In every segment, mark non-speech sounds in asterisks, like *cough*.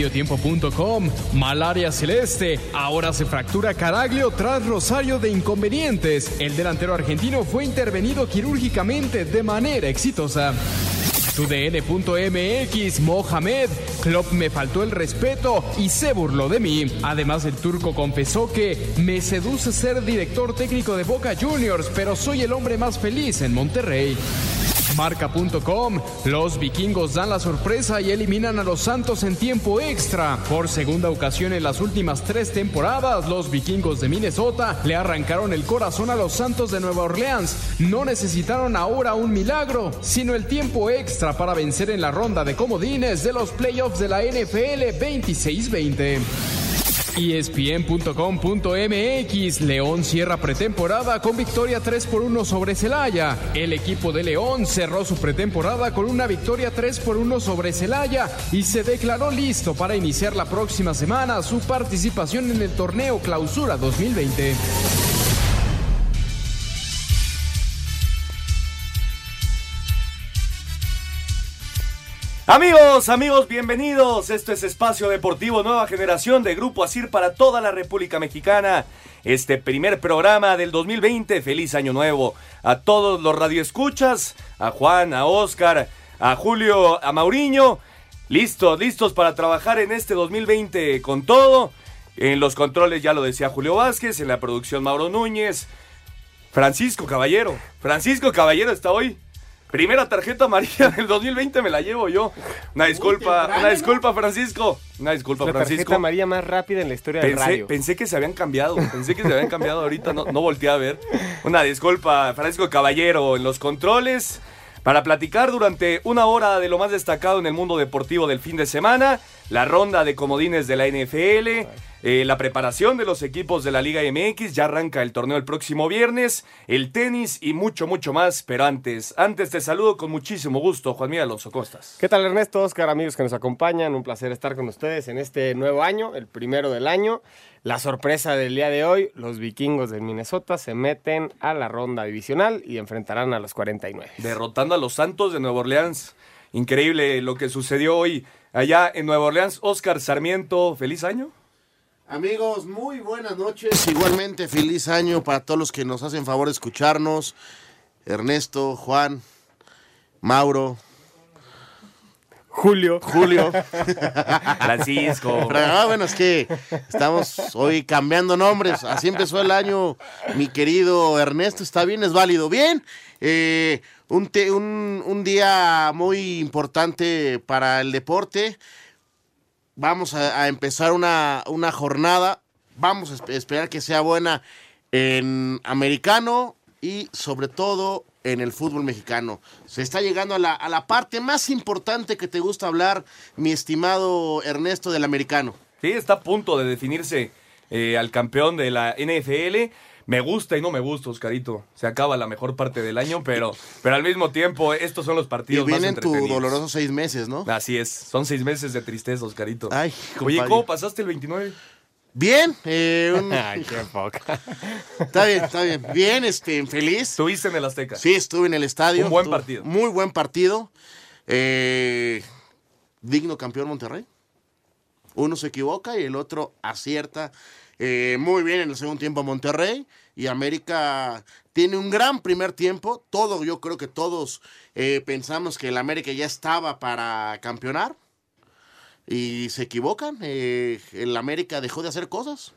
Mediotiempo.com, malaria celeste, ahora se fractura Caraglio tras rosario de inconvenientes. El delantero argentino fue intervenido quirúrgicamente de manera exitosa. TUDN.mx, Mohamed, Klopp me faltó el respeto y se burló de mí. Además, el turco confesó que me seduce ser director técnico de Boca Juniors, pero soy el hombre más feliz en Monterrey. Marca.com, los vikingos dan la sorpresa y eliminan a los Santos en tiempo extra. Por segunda ocasión en las últimas tres temporadas, los vikingos de Minnesota le arrancaron el corazón a los Santos de Nueva Orleans. No necesitaron ahora un milagro, sino el tiempo extra para vencer en la ronda de comodines de los playoffs de la NFL 26-20. ESPN.com.mx León cierra pretemporada con victoria 3 por 1 sobre Celaya. El equipo de León cerró su pretemporada con una victoria 3 por 1 sobre Celaya y se declaró listo para iniciar la próxima semana su participación en el torneo Clausura 2020. Amigos, amigos, bienvenidos. Esto es Espacio Deportivo Nueva Generación de Grupo Asir para toda la República Mexicana. Este primer programa del 2020. Feliz año nuevo a todos los radioescuchas, a Juan, a Oscar, a Julio, a Mauriño. Listos, listos para trabajar en este 2020 con todo. En los controles ya lo decía Julio Vázquez, en la producción Mauro Núñez. Francisco Caballero. Francisco Caballero está hoy. Primera tarjeta amarilla del 2020 me la llevo yo. Una disculpa, una disculpa, Francisco. Una disculpa, la Francisco. tarjeta amarilla más rápida en la historia del Pensé, radio. pensé que se habían cambiado, pensé que se habían cambiado ahorita, no, no volteé a ver. Una disculpa, Francisco Caballero en los controles. Para platicar durante una hora de lo más destacado en el mundo deportivo del fin de semana, la ronda de comodines de la NFL, eh, la preparación de los equipos de la Liga MX, ya arranca el torneo el próximo viernes, el tenis y mucho, mucho más. Pero antes, antes te saludo con muchísimo gusto, Juan Miguel Alonso Costas. ¿Qué tal Ernesto, Oscar, amigos que nos acompañan? Un placer estar con ustedes en este nuevo año, el primero del año. La sorpresa del día de hoy, los vikingos de Minnesota se meten a la ronda divisional y enfrentarán a los 49. Derrotando a los Santos de Nueva Orleans. Increíble lo que sucedió hoy allá en Nueva Orleans. Oscar Sarmiento, feliz año. Amigos, muy buenas noches. Igualmente, feliz año para todos los que nos hacen favor de escucharnos. Ernesto, Juan, Mauro, Julio. Julio. *laughs* Francisco. Pero, ah, bueno, es que estamos hoy cambiando nombres. Así empezó el año, mi querido Ernesto. Está bien, es válido. Bien, eh, un, un- un día muy importante para el deporte. Vamos a, empezar una, una jornada. Vamos a esp- esperar que sea buena en americano y sobre todo en el fútbol mexicano. Se está llegando a la, a la parte más importante que te gusta hablar, mi estimado Ernesto del americano. Sí, está a punto de definirse eh, al campeón de la NFL. Me gusta y no me gusta, Oscarito. Se acaba la mejor parte del año, pero, pero al mismo tiempo, estos son los Y partidos más vienen tu entretenidos. dolorosos seis meses, ¿no? Así es, son seis meses de tristeza, Oscarito. Ay, Oye, compadre. ¿cómo pasaste el 29? Bien, eh, un- *laughs* Ay, qué poca. está bien, está bien. Bien, este, feliz. Estuviste en el Azteca. Sí, estuve en el estadio. Un buen Estuvo- partido. Muy buen partido. Eh, digno campeón Monterrey. Uno se equivoca y el otro acierta eh, muy bien en el segundo tiempo Monterrey. Y América tiene un gran primer tiempo. Todo, yo creo que todos eh, pensamos que el América ya estaba para campeonar. Y se equivocan. eh, el América dejó de hacer cosas.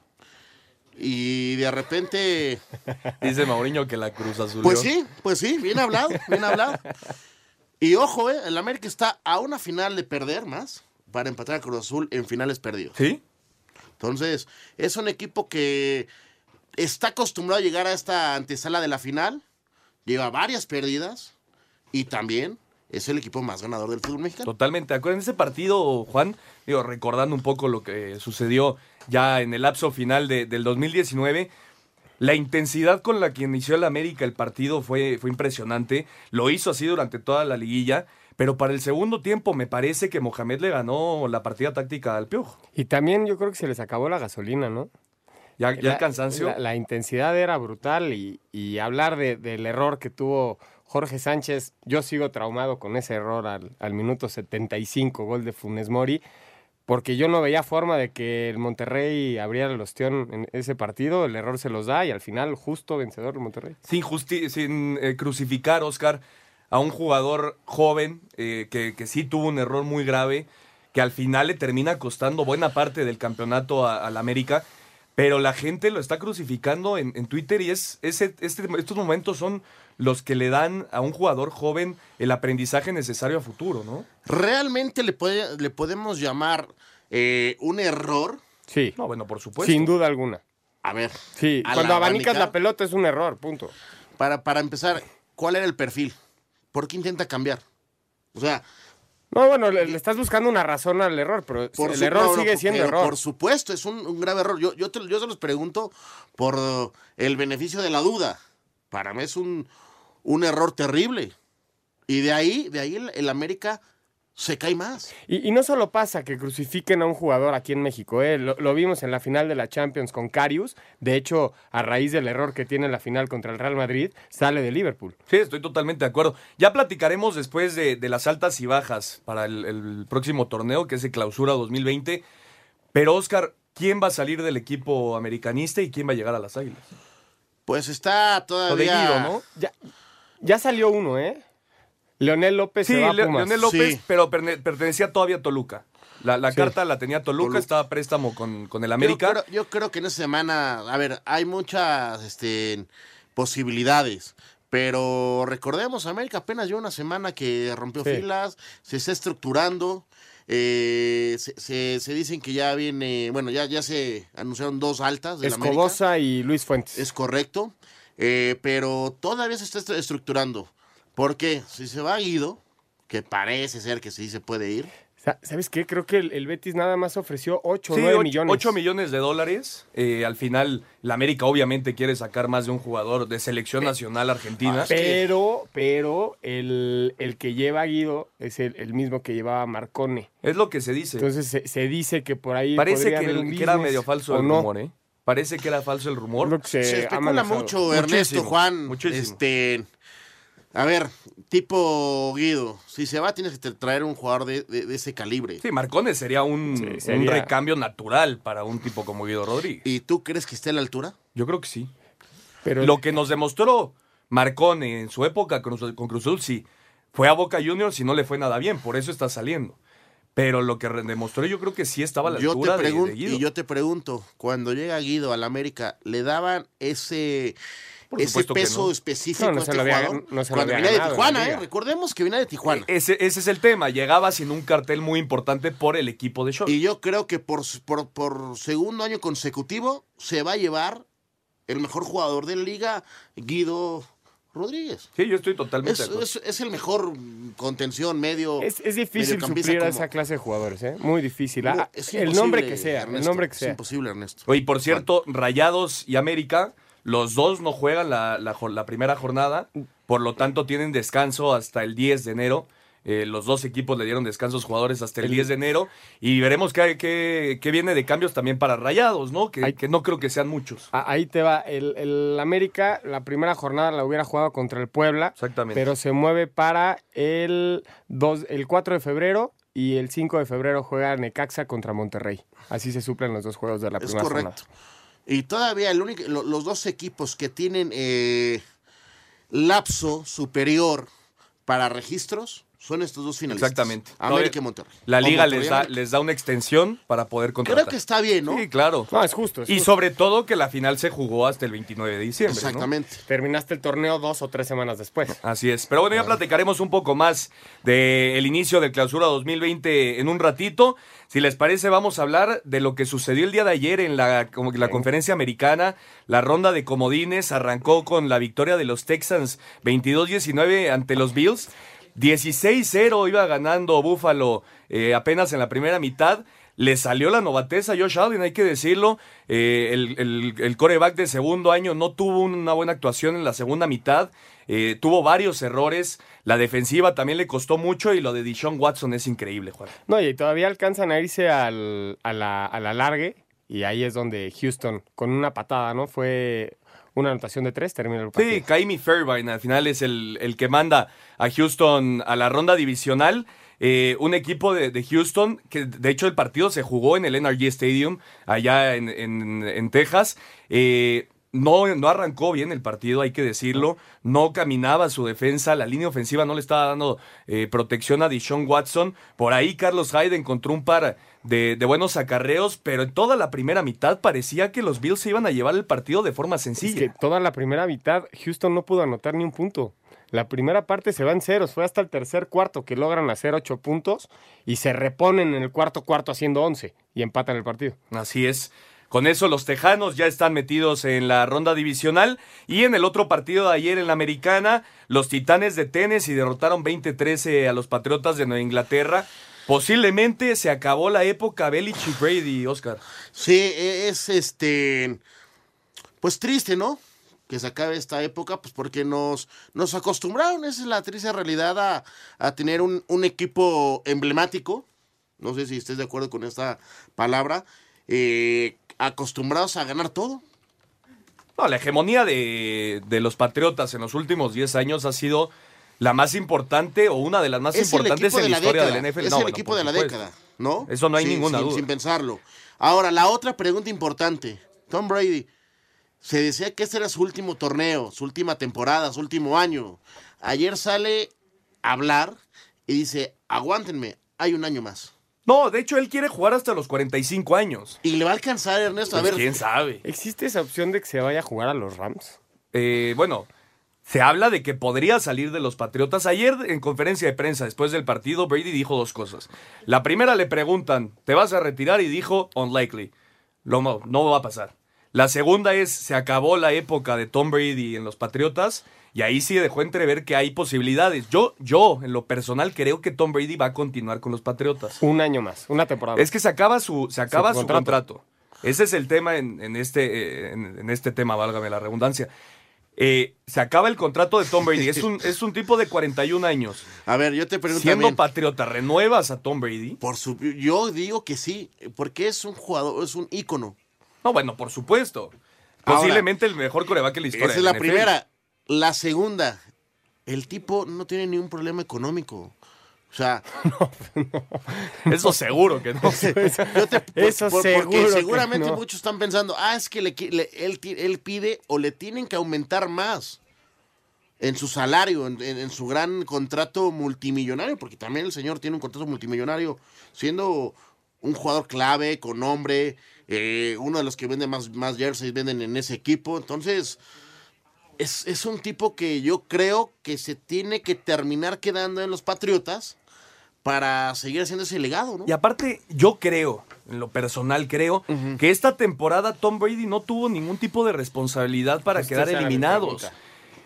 Y de repente *laughs* Dice Mauriño que la Cruz Azul. pues sí, pues sí, bien hablado, bien hablado. Y ojo, eh, el América está a una final de perder más para empatar a Cruz Azul en finales perdidos. ¿Sí? Entonces, es un equipo que está acostumbrado a llegar a esta antesala de la final, lleva varias pérdidas y también es el equipo más ganador del fútbol mexicano. Totalmente. ¿Acuerdan ese partido, Juan? Digo, recordando un poco lo que sucedió ya en el lapso final de- del 2019. La intensidad con la que inició el América el partido fue, fue impresionante. Lo hizo así durante toda la liguilla. Pero para el segundo tiempo me parece que Mohamed le ganó la partida táctica al Piojo. Y también yo creo que se les acabó la gasolina, ¿no? Ya, ya La- el cansancio. La, la intensidad era brutal y, y hablar de- del error que tuvo Jorge Sánchez, yo sigo traumado con ese error al, al minuto 75, gol de Funes Mori, porque yo no veía forma de que el Monterrey abriera el ostión en ese partido, el error se los da y al final justo vencedor el Monterrey. sin, sin eh, crucificar, Oscar, a un jugador joven eh, que, que sí tuvo un error muy grave, que al final le termina costando buena parte del campeonato a- al América, pero la gente lo está crucificando en, en Twitter y es, ese, este, estos momentos son los que le dan a un jugador joven el aprendizaje necesario a futuro, ¿no? ¿Realmente le, puede- le podemos llamar eh, un error? Sí, No, bueno, por supuesto. sin duda alguna. A ver, Sí, ¿Al cuando abanicas la pelota es un error, punto. para, para empezar, ¿cuál era el perfil? ¿Por qué intenta cambiar? O sea, No, bueno, le, le estás buscando una razón al error, pero por el su- error no, sigue siendo pero error. Por supuesto, es un, un grave error. Yo, yo, te- yo se los pregunto por el beneficio de la duda. Para mí es un, un error terrible. Y de ahí, de ahí el, el América se cae más. Y, y no solo pasa que crucifiquen a un jugador aquí en México, ¿eh? lo, lo vimos en la final de la Champions con Carius. De hecho, a raíz del error que tiene en la final contra el Real Madrid, sale de Liverpool. Sí, estoy totalmente de acuerdo. Ya platicaremos después de, de las altas y bajas para el, el próximo torneo, que es el Clausura 2020. Pero, Oscar, ¿quién va a salir del equipo americanista y quién va a llegar a las Águilas? Pues está Lo de todavía. Guido, ¿no? Ya, ya salió uno, ¿eh? Leonel López Sí, se va a Pumas. Leonel López, Sí. pero pertenecía todavía a Toluca. La, la Sí. carta la tenía Toluca, Toluca. estaba a préstamo con, con el Yo América. creo, yo creo que en esta semana, a ver, hay muchas este, posibilidades. Pero recordemos, América apenas lleva una semana que rompió Sí. filas, se está estructurando. eh, se, se- se dicen que ya viene, bueno, ya, ya se anunciaron dos altas de América. Escobosa y Luis Fuentes. Es correcto. eh, pero todavía se está estru- estructurando. Porque si se va Guido, que parece ser que sí se puede ir, Sa- ¿Sabes qué? Creo que el, el Betis nada más ofreció 8 o Sí, 9 ocho- millones. 8 millones de dólares. Eh, al final, la América obviamente quiere sacar más de un jugador de selección nacional argentina. Ah, Pero, pero el, el que lleva a Guido es el, el mismo que llevaba Marcone. Es lo que se dice. Entonces se, se dice que por ahí. Parece que, haber un que era medio falso el no. rumor, ¿eh? Parece que era falso el rumor. Se, Se especula mucho, Ernesto, Muchísimo, Juan. muchísimo. Este, a ver, tipo Guido, si se va tienes que traer un jugador de, de- de ese calibre. Sí, Marcones sería un, Sí, un sería- recambio natural para un tipo como Guido Rodríguez. ¿Y tú crees que esté a la altura? Yo creo que sí. Pero Lo que nos demostró Marcone en su época con, Cruz- con Cruz Azul, sí, fue a Boca Juniors y no le fue nada bien, por eso está saliendo. Pero lo que demostró yo creo que sí estaba a la Yo altura te de- Guido. y yo te pregunto, cuando llega Guido al América, ¿le daban ese, Por ese supuesto que peso no. específico No, no este lo había- jugador? cuando venía de ganado Tijuana, ¿eh? Recordemos que venía de Tijuana. Ese, ese es el tema, llegaba sin un cartel muy importante por el equipo de Short. Y yo creo que por, por, por segundo año consecutivo se va a llevar el mejor jugador de la liga, Guido Rodríguez. Sí, yo estoy totalmente Es, de acuerdo. es- es el mejor contención medio. es, es difícil suplir a esa clase de jugadores, ¿eh? Muy difícil. Ah, Es el nombre que sea, el Ernesto, nombre que Es sea. imposible, Ernesto. Oye, y por cierto, Rayados y América, los dos no juegan la, la primera jornada, por lo tanto tienen descanso hasta el 10 de enero. Eh, los dos equipos le dieron descanso a sus jugadores hasta el 10 de enero y veremos qué, qué- qué viene de cambios también para Rayados, ¿no? Que, que no creo que sean muchos. Ah, Ahí te va. El, el América, la primera jornada la hubiera jugado contra el Puebla. Exactamente. Pero se mueve para el, 2, el 4 de febrero y el 5 de febrero juega Necaxa contra Monterrey. Así se suplen los dos juegos de la Es primera correcto. jornada. Y todavía el único, lo- los dos equipos que tienen eh, lapso superior para registros son estos dos finalistas. Exactamente. América y Monterrey. La liga Monterrey les da, les da una extensión para poder contratar. Creo que está bien, ¿no? Sí, claro. No, es justo. es Y justo. sobre todo que la final se jugó hasta el 29 de diciembre. ¿no? Exactamente. Terminaste el torneo dos o tres semanas después. Así es. Pero bueno, ya platicaremos un poco más del inicio del clausura 2020 en un ratito. Si les parece, vamos a hablar de lo que sucedió el día de ayer en la, como la conferencia americana. La ronda de comodines arrancó con la victoria de los Texans 22-19 ante los Bills. 16-0 iba ganando Buffalo eh, apenas en la primera mitad. le salió la novatez a Josh Allen, hay que decirlo. Eh, el, el, el, coreback de segundo año no tuvo una buena actuación en la segunda mitad. Eh, tuvo varios errores. La defensiva también le costó mucho y lo de Dishon Watson es increíble, Juan. No, y todavía alcanzan a irse al, a, la, a la largue. Y ahí es donde Houston, con una patada, ¿no? Fue una anotación de tres, termina el partido. Sí, Kaimi Fairbairn al final es el, el que manda a Houston a la ronda divisional. Eh, un equipo de, Houston, que de hecho el partido se jugó en el NRG Stadium, allá en, en, Texas. Eh, no, no arrancó bien el partido, hay que decirlo. No caminaba su defensa, la línea ofensiva no le estaba dando eh, protección a Deshaun Watson. Por ahí Carlos Hyde encontró un par de, de, buenos acarreos, pero en toda la primera mitad parecía que los Bills se iban a llevar el partido de forma sencilla. Es que toda la primera mitad Houston no pudo anotar ni un punto. La primera parte se va en ceros, fue hasta el tercer cuarto que logran hacer ocho puntos y se reponen en el cuarto cuarto haciendo once y empatan el partido. Así es. Con eso los Tejanos ya están metidos en la ronda divisional y en el otro partido de ayer en la Americana, los Titanes de Tennessee derrotaron 20-13 a los Patriotas de Nueva Inglaterra. Posiblemente se acabó la época Belichick Brady, Oscar. Sí, e-, es este pues triste, ¿no? que se acabe esta época, pues porque nos, nos acostumbraron, esa es la triste realidad, a, tener un, equipo emblemático, no sé si estés de acuerdo con esta palabra, eh, acostumbrados a ganar todo. No, la hegemonía de, los Patriotas en los últimos 10 años ha sido la más importante o una de las más importantes en la, historia del NFL. Es el equipo de la década, ¿no? Eso no hay ninguna duda. Sin pensarlo. Ahora, la otra pregunta importante. Tom Brady, se decía que este era su último torneo, su última temporada, su último año. Ayer sale a hablar y dice, aguántenme, hay un año más. No, de hecho él quiere jugar hasta los 45 años. ¿Y le va a alcanzar, Ernesto? a pues, ver. ¿Quién sabe? ¿Existe esa opción de que se vaya a jugar a los Rams? Eh, bueno, se habla de que podría salir de los Patriotas. Ayer en conferencia de prensa después del partido, Brady dijo dos cosas. La primera le preguntan, ¿te vas a retirar? Y dijo, unlikely. no, no va a pasar. La segunda es, se acabó la época de Tom Brady en los Patriotas y ahí sí dejó entrever que hay posibilidades. Yo, yo, en lo personal, creo que Tom Brady va a continuar con los Patriotas. Un año más, una temporada. Es que se acaba su, se acaba su, contrato. Ese es el tema en, este, eh, en, este tema, válgame la redundancia. Eh, se acaba el contrato de Tom Brady. Es un, *laughs* es un tipo de 41 años. A ver, yo te pregunto. Siendo patriota, ¿renuevas a Tom Brady? Por su, yo digo que sí, porque es un jugador, es un ícono. No, bueno, por supuesto. Posiblemente el mejor coreback de la historia. Esa es la primera. La segunda, el tipo no tiene ningún problema económico. O sea, *laughs* eso seguro que no. *laughs* eso seguro. Porque seguramente muchos están pensando, ah, es que le, él, él, pide o le tienen que aumentar más en su salario, en, su gran contrato multimillonario, porque también el señor tiene un contrato multimillonario, siendo un jugador clave, con nombre, eh, uno de los que vende más, más jerseys venden en ese equipo. Entonces, es, un tipo que yo creo que se tiene que terminar quedando en los Patriotas para seguir haciendo ese legado, ¿no? Y aparte, yo creo, en lo personal creo, que esta temporada Tom Brady no tuvo ningún tipo de responsabilidad para quedar eliminados.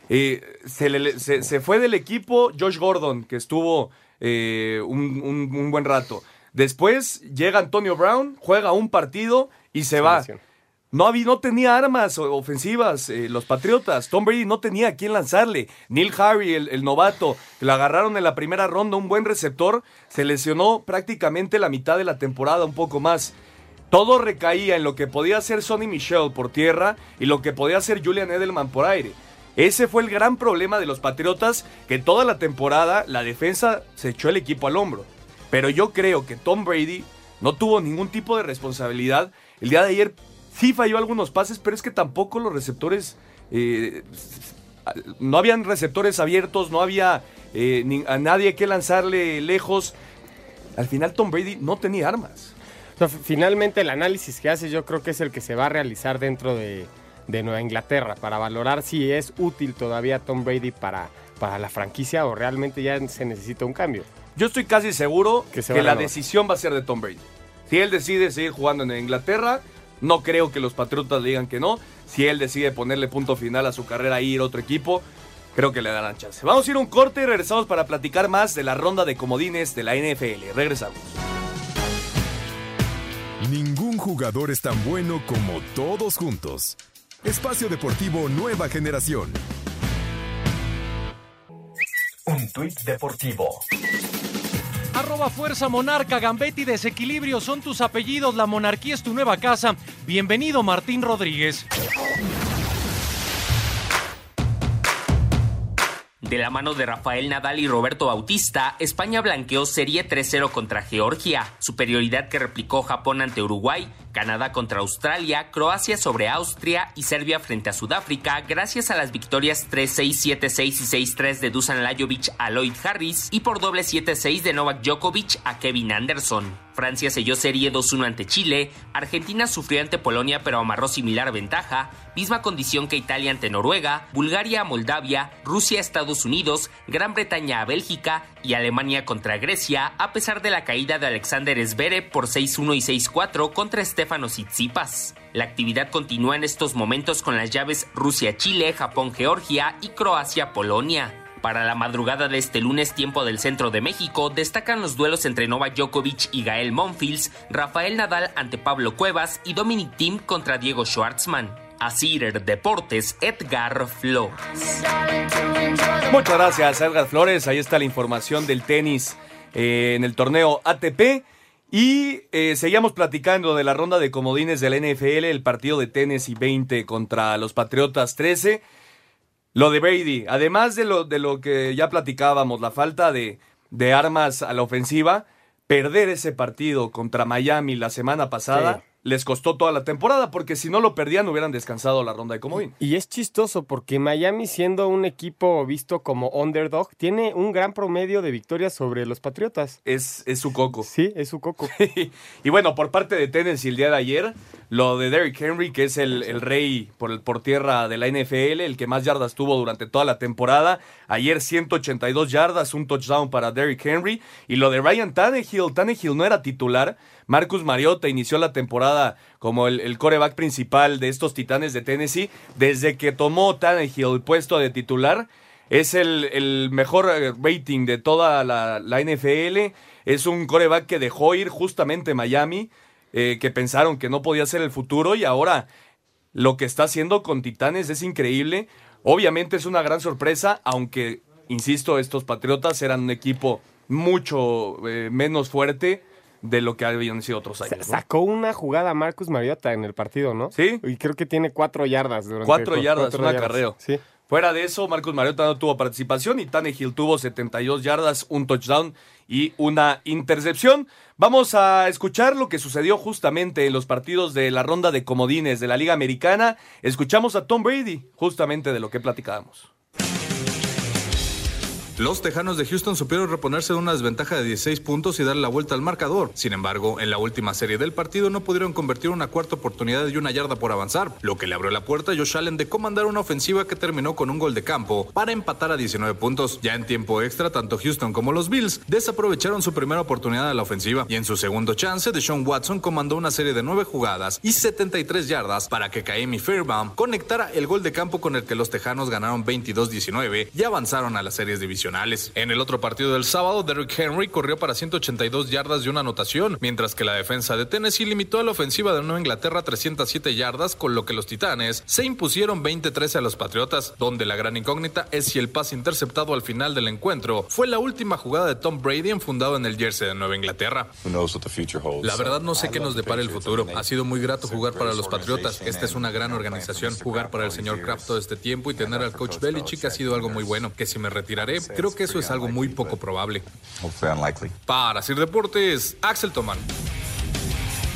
Eh, se, fue del equipo Josh Gordon, que estuvo eh, un buen rato. Después llega Antonio Brown, juega un partido y se va. No, había, no tenía armas ofensivas eh, los Patriotas. Tom Brady no tenía a quién lanzarle. Neil Harry, el, novato, que lo agarraron en la primera ronda, un buen receptor, se lesionó prácticamente la mitad de la temporada, un poco más. Todo recaía en lo que podía hacer Sonny Michel por tierra y lo que podía hacer Julian Edelman por aire. Ese fue el gran problema de los Patriotas, que toda la temporada la defensa se echó el equipo al hombro. Pero yo creo que Tom Brady no tuvo ningún tipo de responsabilidad. El día de ayer sí falló algunos pases, pero es que tampoco los receptores... Eh, no habían receptores abiertos, no había eh, a nadie que lanzarle lejos. Al final Tom Brady no tenía armas. finalmente el análisis que hace yo creo que es el que se va a realizar dentro de, Nueva Inglaterra para valorar si es útil todavía Tom Brady para, para la franquicia o realmente ya se necesita un cambio. Yo estoy casi seguro que, la decisión va a ser de Tom Brady. Si él decide seguir jugando en Inglaterra, no creo que los Patriotas le digan que no. Si él decide ponerle punto final a su carrera e ir a otro equipo, creo que le darán chance. Vamos a ir a un corte y regresamos para platicar más de la ronda de comodines de la NFL. Regresamos. jugador es tan bueno como todos juntos. Espacio Deportivo Nueva Generación. Un tuit deportivo. Arroba Fuerza Monarca, Gambetti, Desequilibrio son tus apellidos, la monarquía es tu nueva casa. Bienvenido Martín Rodríguez. De la mano de Rafael Nadal y Roberto Bautista, España blanqueó serie 3-0 contra Georgia, superioridad que replicó Japón ante Uruguay, Canadá contra Australia, Croacia sobre Austria y Serbia frente a Sudáfrica, gracias a las victorias 3-6, 7-6 y 6-3 de Dusan Lajovic a Lloyd Harris y por doble 7-6 de Novak Djokovic a Kevin Anderson. Francia selló serie 2-1 ante Chile, Argentina sufrió ante Polonia pero amarró similar ventaja, misma condición que Italia ante Noruega, Bulgaria a Moldavia, Rusia a Estados Unidos, Gran Bretaña a Bélgica y Alemania contra Grecia, a pesar de la caída de Alexander Zverev por 6-1 y 6-4 contra La actividad continúa en estos momentos con las llaves Rusia-Chile, Japón-Georgia y Croacia-Polonia. Para la madrugada de este lunes, tiempo del centro de México, destacan los duelos entre Novak Djokovic y Gael Monfils, Rafael Nadal ante Pablo Cuevas y Dominic Thiem contra Diego Schwartzman. Asir Deportes, Edgar Flores. Muchas gracias, Edgar Flores. Ahí está la información del tenis eh, en el torneo ATP. Y eh, seguíamos platicando de la ronda de comodines del NFL, el partido de Tennessee 20 contra los Patriotas 13. Lo de Brady, además de lo, de lo que ya platicábamos, la falta de, de armas a la ofensiva, perder ese partido contra Miami la semana pasada les costó toda la temporada, porque si no lo perdían hubieran descansado la ronda de comodín. Y es chistoso porque Miami, siendo un equipo visto como underdog, tiene un gran promedio de victorias sobre los Patriotas. Es, es su coco. Sí, es su coco. *laughs* y bueno, por parte de Tennessee el día de ayer, lo de Derrick Henry, que es el, el rey por, por tierra de la NFL, el que más yardas tuvo durante toda la temporada. Ayer 182 yardas, un touchdown para Derrick Henry. Y lo de Ryan Tannehill, Tannehill no era titular. Marcus Mariota inició la temporada como el, coreback principal de estos Titanes de Tennessee. Desde que tomó Tannehill el puesto de titular, es el, mejor eh, rating de toda la, NFL. Es un coreback que dejó ir justamente Miami, eh, que pensaron que no podía ser el futuro y ahora lo que está haciendo con Titanes es increíble. Obviamente es una gran sorpresa, aunque, insisto, estos Patriotas eran un equipo mucho eh, menos fuerte de lo que habían sido otros años. Sacó una jugada Marcus Mariota en el partido, ¿no? Sí. Y creo que tiene cuatro yardas. Durante cuatro yardas, un acarreo. Sí. Fuera de eso, Marcus Mariota no tuvo participación y Tannehill tuvo 72 yardas, un touchdown y una intercepción. Vamos a escuchar lo que sucedió justamente en los partidos de la ronda de comodines de la Liga Americana. Escuchamos a Tom Brady, justamente de lo que platicábamos. Los Tejanos de Houston supieron reponerse de una desventaja de 16 puntos y darle la vuelta al marcador. Sin embargo, en la última serie del partido no pudieron convertir una cuarta oportunidad y una yarda por avanzar, lo que le abrió la puerta a Josh Allen de comandar una ofensiva que terminó con un gol de campo para empatar a 19 puntos. Ya en tiempo extra, tanto Houston como los Bills desaprovecharon su primera oportunidad a la ofensiva y en su segundo chance, Deshaun Watson comandó una serie de 9 jugadas y 73 yardas para que Kaimi Fairbaum conectara el gol de campo con el que los Tejanos ganaron 22-19 y avanzaron a las series divisionales. En el otro partido del sábado, Derrick Henry corrió para 182 yardas y una anotación, mientras que la defensa de Tennessee limitó a la ofensiva de Nueva Inglaterra 307 yardas, con lo que los Titanes se impusieron 20-13 a los Patriotas, donde la gran incógnita es si el pase interceptado al final del encuentro fue la última jugada de Tom Brady enfundado en el jersey de Nueva Inglaterra. La verdad no sé qué nos depara el futuro. Ha sido muy grato jugar para los Patriotas. Esta es una gran organización. Jugar para el señor Kraft todo este tiempo y tener al coach Belichick ha sido algo muy bueno. Que si me retiraré, creo que eso es algo muy poco probable. Para Sir Deportes, Axel Toman.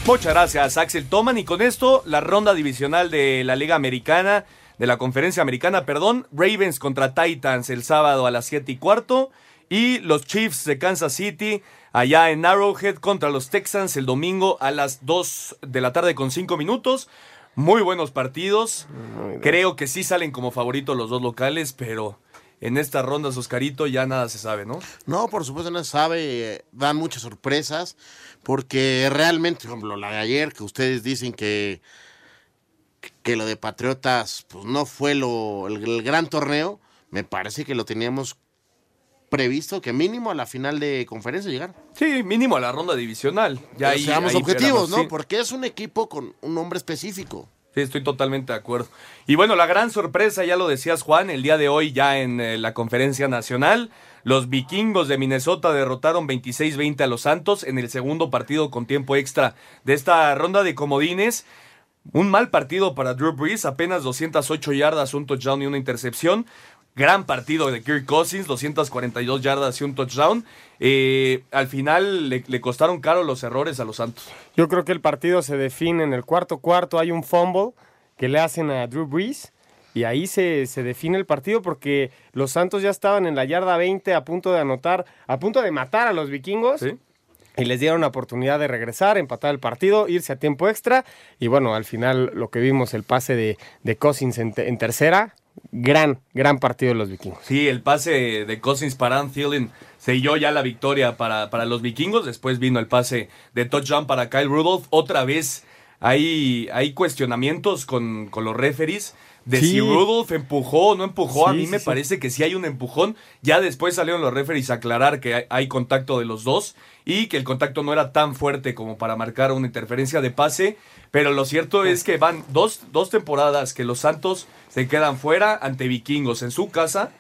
Muchas gracias, Axel Toman. Y con esto, la ronda divisional de la Liga Americana, de la Conferencia Americana, perdón. Ravens contra Titans el sábado a las 7 y cuarto. Y los Chiefs de Kansas City allá en Arrowhead contra los Texans el domingo a las 2 de la tarde con 5 minutos. Muy buenos partidos. Creo que sí salen como favoritos los dos locales, pero en estas rondas, Oscarito, ya nada se sabe, ¿no? No, por supuesto no se sabe, dan muchas sorpresas, porque realmente, por ejemplo, la de ayer, que ustedes dicen que, que lo de Patriotas pues, no fue lo, el, gran torneo, me parece que lo teníamos previsto que mínimo a la final de conferencia llegar. Sí, mínimo a la ronda divisional. Ya Pero ahí, seamos ahí objetivos, ¿no? sí. Porque es un equipo con un nombre específico. Sí, estoy totalmente de acuerdo. Y bueno, la gran sorpresa, ya lo decías Juan, el día de hoy ya en eh, la conferencia nacional, los vikingos de Minnesota derrotaron 26-20 a los Santos en el segundo partido con tiempo extra de esta ronda de comodines. Un mal partido para Drew Brees, apenas 208 yardas, un touchdown y una intercepción. Gran partido de Kirk Cousins, 242 yardas y un touchdown. Eh, al final le, le costaron caro los errores a los Santos. Yo creo que el partido se define en el cuarto cuarto. Hay un fumble que le hacen a Drew Brees. Y ahí se, se define el partido porque los Santos ya estaban en la yarda 20 a punto de anotar, a punto de matar a los vikingos. ¿Sí? Y les dieron la oportunidad de regresar, empatar el partido, irse a tiempo extra. Y bueno, al final lo que vimos, el pase de, de Cousins en, te- en tercera. Gran, gran partido de los vikingos. Sí, el pase de Cousins para Ann Thielen selló ya la victoria para, para los vikingos. Después vino el pase de touchdown para Kyle Rudolph. Otra vez hay, hay cuestionamientos con, con los referees de Sí. si Rudolph empujó o no empujó. a mí sí, me parece que sí hay un empujón. Ya después salieron los referees a aclarar que hay, hay contacto de los dos y que el contacto no era tan fuerte como para marcar una interferencia de pase. Pero lo cierto es que van dos, dos temporadas que los Santos se quedan fuera ante vikingos en su casa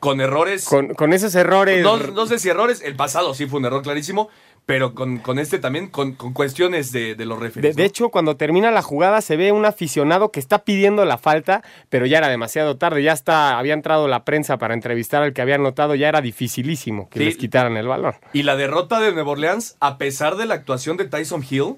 con errores. Con, con esos errores. no, no sé si errores, el pasado sí fue un error clarísimo, pero con, con este también, con, con cuestiones de, de los referees. de ¿no? hecho, cuando termina la jugada se ve un aficionado que está pidiendo la falta, pero ya era demasiado tarde, ya está, había entrado la prensa para entrevistar al que había anotado, ya era dificilísimo que Sí. les quitaran el balón. Y la derrota de Nueva Orleans, a pesar de la actuación de Tyson Hill,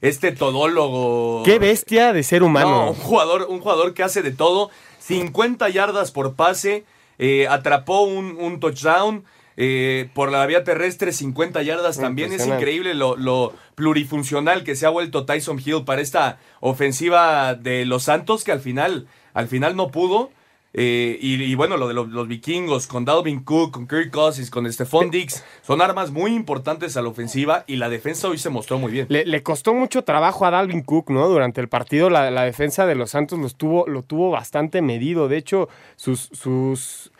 este todólogo. Qué bestia de ser No, humano. un jugador, un jugador que hace de todo. 50 yardas por pase. eh, atrapó un, un touchdown. Eh, por la vía terrestre, 50 yardas también. Es increíble lo, lo plurifuncional que se ha vuelto Tyson Hill para esta ofensiva de los Santos, que al final, al final no pudo. Eh, y, y bueno, lo de los, los vikingos, con Dalvin Cook, con Kirk Cousins, con Stephon Diggs, son armas muy importantes a la ofensiva y la defensa hoy se mostró muy bien. Le, le costó mucho trabajo a Dalvin Cook, ¿no? Durante el partido la, la defensa de los Santos los tuvo, lo tuvo bastante medido. De hecho, sus, sus,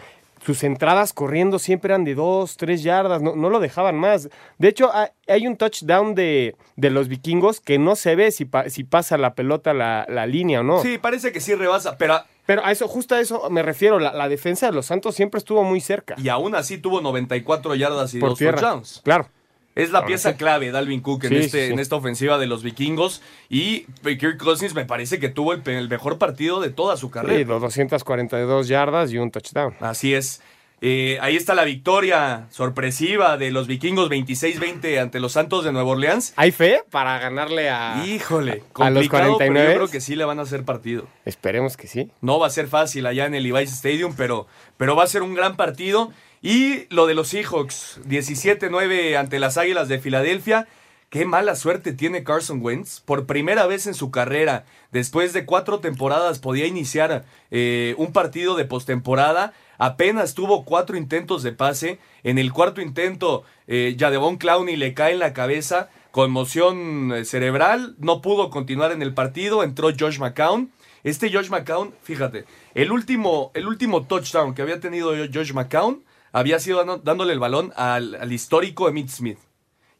sus entradas corriendo siempre eran de dos, tres yardas, no, no lo dejaban más. De hecho, hay, un touchdown de, de los vikingos que no se ve si, pa- si pasa la pelota la, la línea o no. Sí, parece que sí rebasa, pero Pero a eso, justo a eso me refiero. La, la defensa de los Santos siempre estuvo muy cerca. y aún así tuvo 94 yardas y por dos touchdowns. Claro. Es la pieza sí. clave, Dalvin Cook, en, Sí, este, sí, sí. en esta ofensiva de los vikingos. Y Kirk Cousins me parece que tuvo el, mejor partido de toda su Sí, carrera. 242 yardas y un touchdown. Así es. Eh, ahí está la victoria sorpresiva de los vikingos 26-20 ante los Santos de Nueva Orleans. ¿Hay fe para ganarle a...? Híjole, ¿A los complicado, pero 49? yo creo que sí le van a hacer partido. Esperemos que sí. No va a ser fácil allá en el Levi's Stadium, pero, pero va a ser un gran partido. Y lo de los Seahawks, 17-9 ante las Águilas de Filadelfia. Qué mala suerte tiene Carson Wentz. Por primera vez en su carrera, después de cuatro temporadas, podía iniciar eh, un partido de postemporada. Apenas tuvo cuatro intentos de pase. En el cuarto intento, eh, Jadevon Clowney le cae en la cabeza. Conmoción eh, cerebral. No pudo continuar en el partido. Entró Josh McCown. Este Josh McCown, fíjate, el último, el último touchdown que había tenido Josh McCown había sido dando- dándole el balón al, al histórico Emmitt Smith.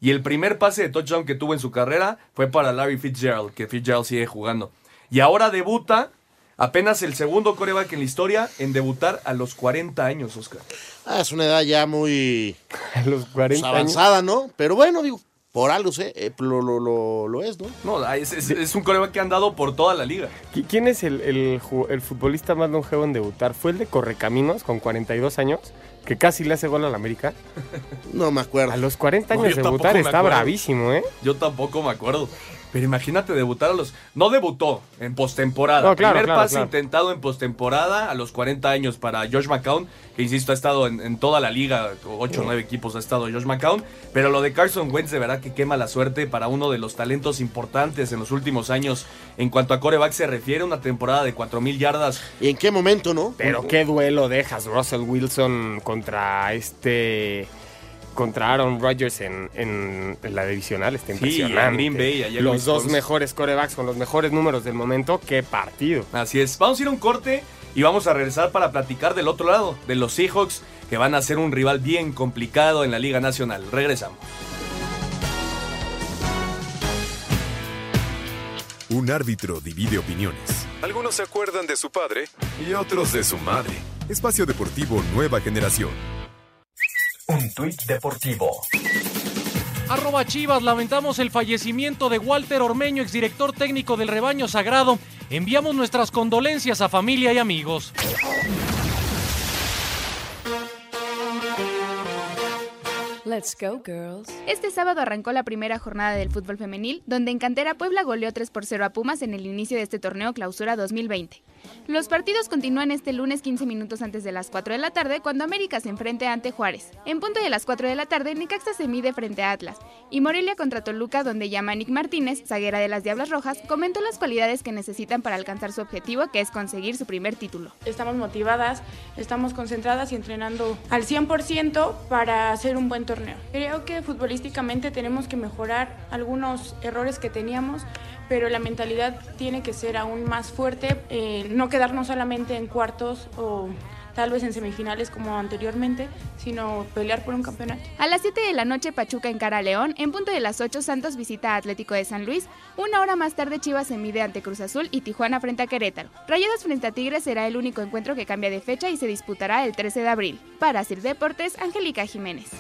Y el primer pase de touchdown que tuvo en su carrera fue para Larry Fitzgerald, que Fitzgerald sigue jugando. Y ahora debuta, apenas el segundo coreback en la historia en debutar a los 40 años, Oscar. Ah, es una edad ya muy *laughs* A los pues, 40 años. avanzada, ¿no? Pero bueno, digo, por algo sé, eh, lo, lo, lo, lo es, ¿no? No, es, es- es un coreback que han dado por toda la liga. ¿Qui- ¿Quién es el, el el futbolista más longevo en debutar? ¿Fue el de Correcaminos con 42 años? Que casi le hace gol al América. No me acuerdo. A los 40 No, años yo debutar está bravísimo, ¿eh? Yo tampoco me acuerdo. Pero imagínate debutar a los. No debutó en postemporada. No, claro, Primer claro, pase claro. intentado en postemporada a los 40 años para Josh McCown, que insisto, ha estado en, en toda la liga, 8 o 9 equipos ha estado Josh McCown. Pero lo de Carson Wentz, de verdad que quema la suerte para uno de los talentos importantes en los últimos años en cuanto a coreback se refiere. Una temporada de 4000 yardas. ¿Y en qué momento, no? Pero qué duelo dejas Russell Wilson contra este contra Aaron Rodgers en, en- en la divisional. Está Sí, impresionante. Green Bay, Los dos Wisconsin. mejores corebacks con los mejores números del momento. Qué partido. Así es. Vamos a ir a un corte Y vamos a regresar para platicar del otro lado, de los Seahawks, que van a ser un rival bien complicado en la Liga Nacional. Regresamos. Un árbitro divide opiniones. Algunos se acuerdan de su padre y otros de su madre. Espacio Deportivo Nueva Generación. Un tuit deportivo. Arroba Chivas, lamentamos el fallecimiento de Walter Ormeño, exdirector técnico del Rebaño Sagrado. Enviamos nuestras condolencias a familia y amigos. Let's go, girls. Este sábado arrancó la primera jornada del fútbol femenil, donde en Cantera Puebla goleó 3 por 0 a Pumas en el inicio de este torneo Clausura 2020. Los partidos continúan este lunes 15 minutos antes de las 4 de la tarde, cuando América se enfrente ante Juárez. En punto de las 4 de la tarde, Necaxa se mide frente a Atlas, y Morelia contra Toluca, donde Yamanik Martínez, zaguera de las Diablas Rojas, comentó las cualidades que necesitan para alcanzar su objetivo, que es conseguir su primer título. Estamos motivadas, estamos concentradas y entrenando al 100% para hacer un buen torneo. Creo que futbolísticamente tenemos que mejorar algunos errores que teníamos, pero la mentalidad tiene que ser aún más fuerte, eh, no quedarnos solamente en cuartos o tal vez en semifinales como anteriormente, sino pelear por un campeonato. A las 7 de la noche Pachuca encara a León, en punto de las 8 Santos visita a Atlético de San Luis, una hora más tarde Chivas se mide ante Cruz Azul y Tijuana frente a Querétaro. Rayadas frente a Tigres será el único encuentro que cambia de fecha y se disputará el 13 de abril. Para Sir Deportes, Angélica Jiménez.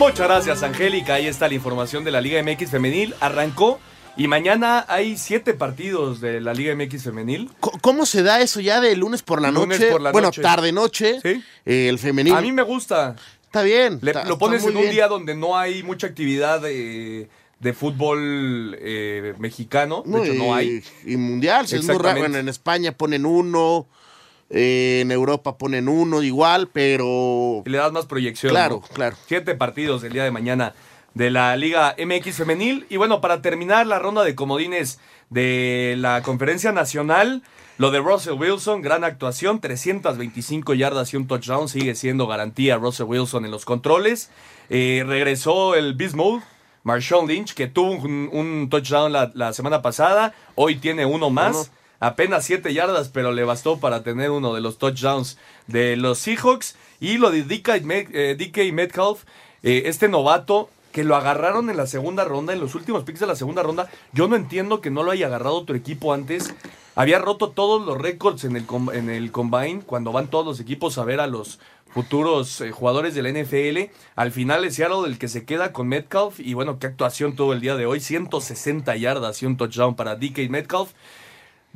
Muchas gracias, Angélica. Ahí está la información de la Liga MX Femenil. Arrancó y mañana hay siete partidos de la Liga MX Femenil. ¿Cómo se da eso ya de lunes por la Lunes noche? por la bueno, noche. tarde-noche. Sí. eh, el femenil. A mí me gusta. Está bien. Le- está- lo pones en un bien. día donde no hay mucha actividad de, de fútbol eh, mexicano. De No, hecho, y, no hay. Y mundial, sí, es muy raro. Bueno, en España ponen uno, eh, en Europa ponen uno igual, pero... Y le das más proyección. Claro, ¿no? claro. Siete partidos el día de mañana de la Liga MX Femenil. Y bueno, para terminar la ronda de comodines de la Conferencia Nacional, lo de Russell Wilson, gran actuación, 325 yardas y un touchdown, sigue siendo garantía Russell Wilson en los controles. Eh, regresó el Mode, Marshawn Lynch, que tuvo un, un touchdown la, la semana pasada, hoy tiene uno más. Apenas 7 yardas, pero le bastó para tener uno de los touchdowns de los Seahawks. Y lo de DK, eh, Metcalf, eh, este novato que lo agarraron en la segunda ronda, en los últimos picks de la segunda ronda. Yo no entiendo que no lo haya agarrado otro equipo antes. Había roto todos los récords en el, en el combine cuando van todos los equipos a ver a los futuros eh, jugadores del NFL. Al final es Seattle el que se queda con Metcalf. Y bueno, qué actuación tuvo el día de hoy. 160 yardas y un touchdown para DK Metcalf.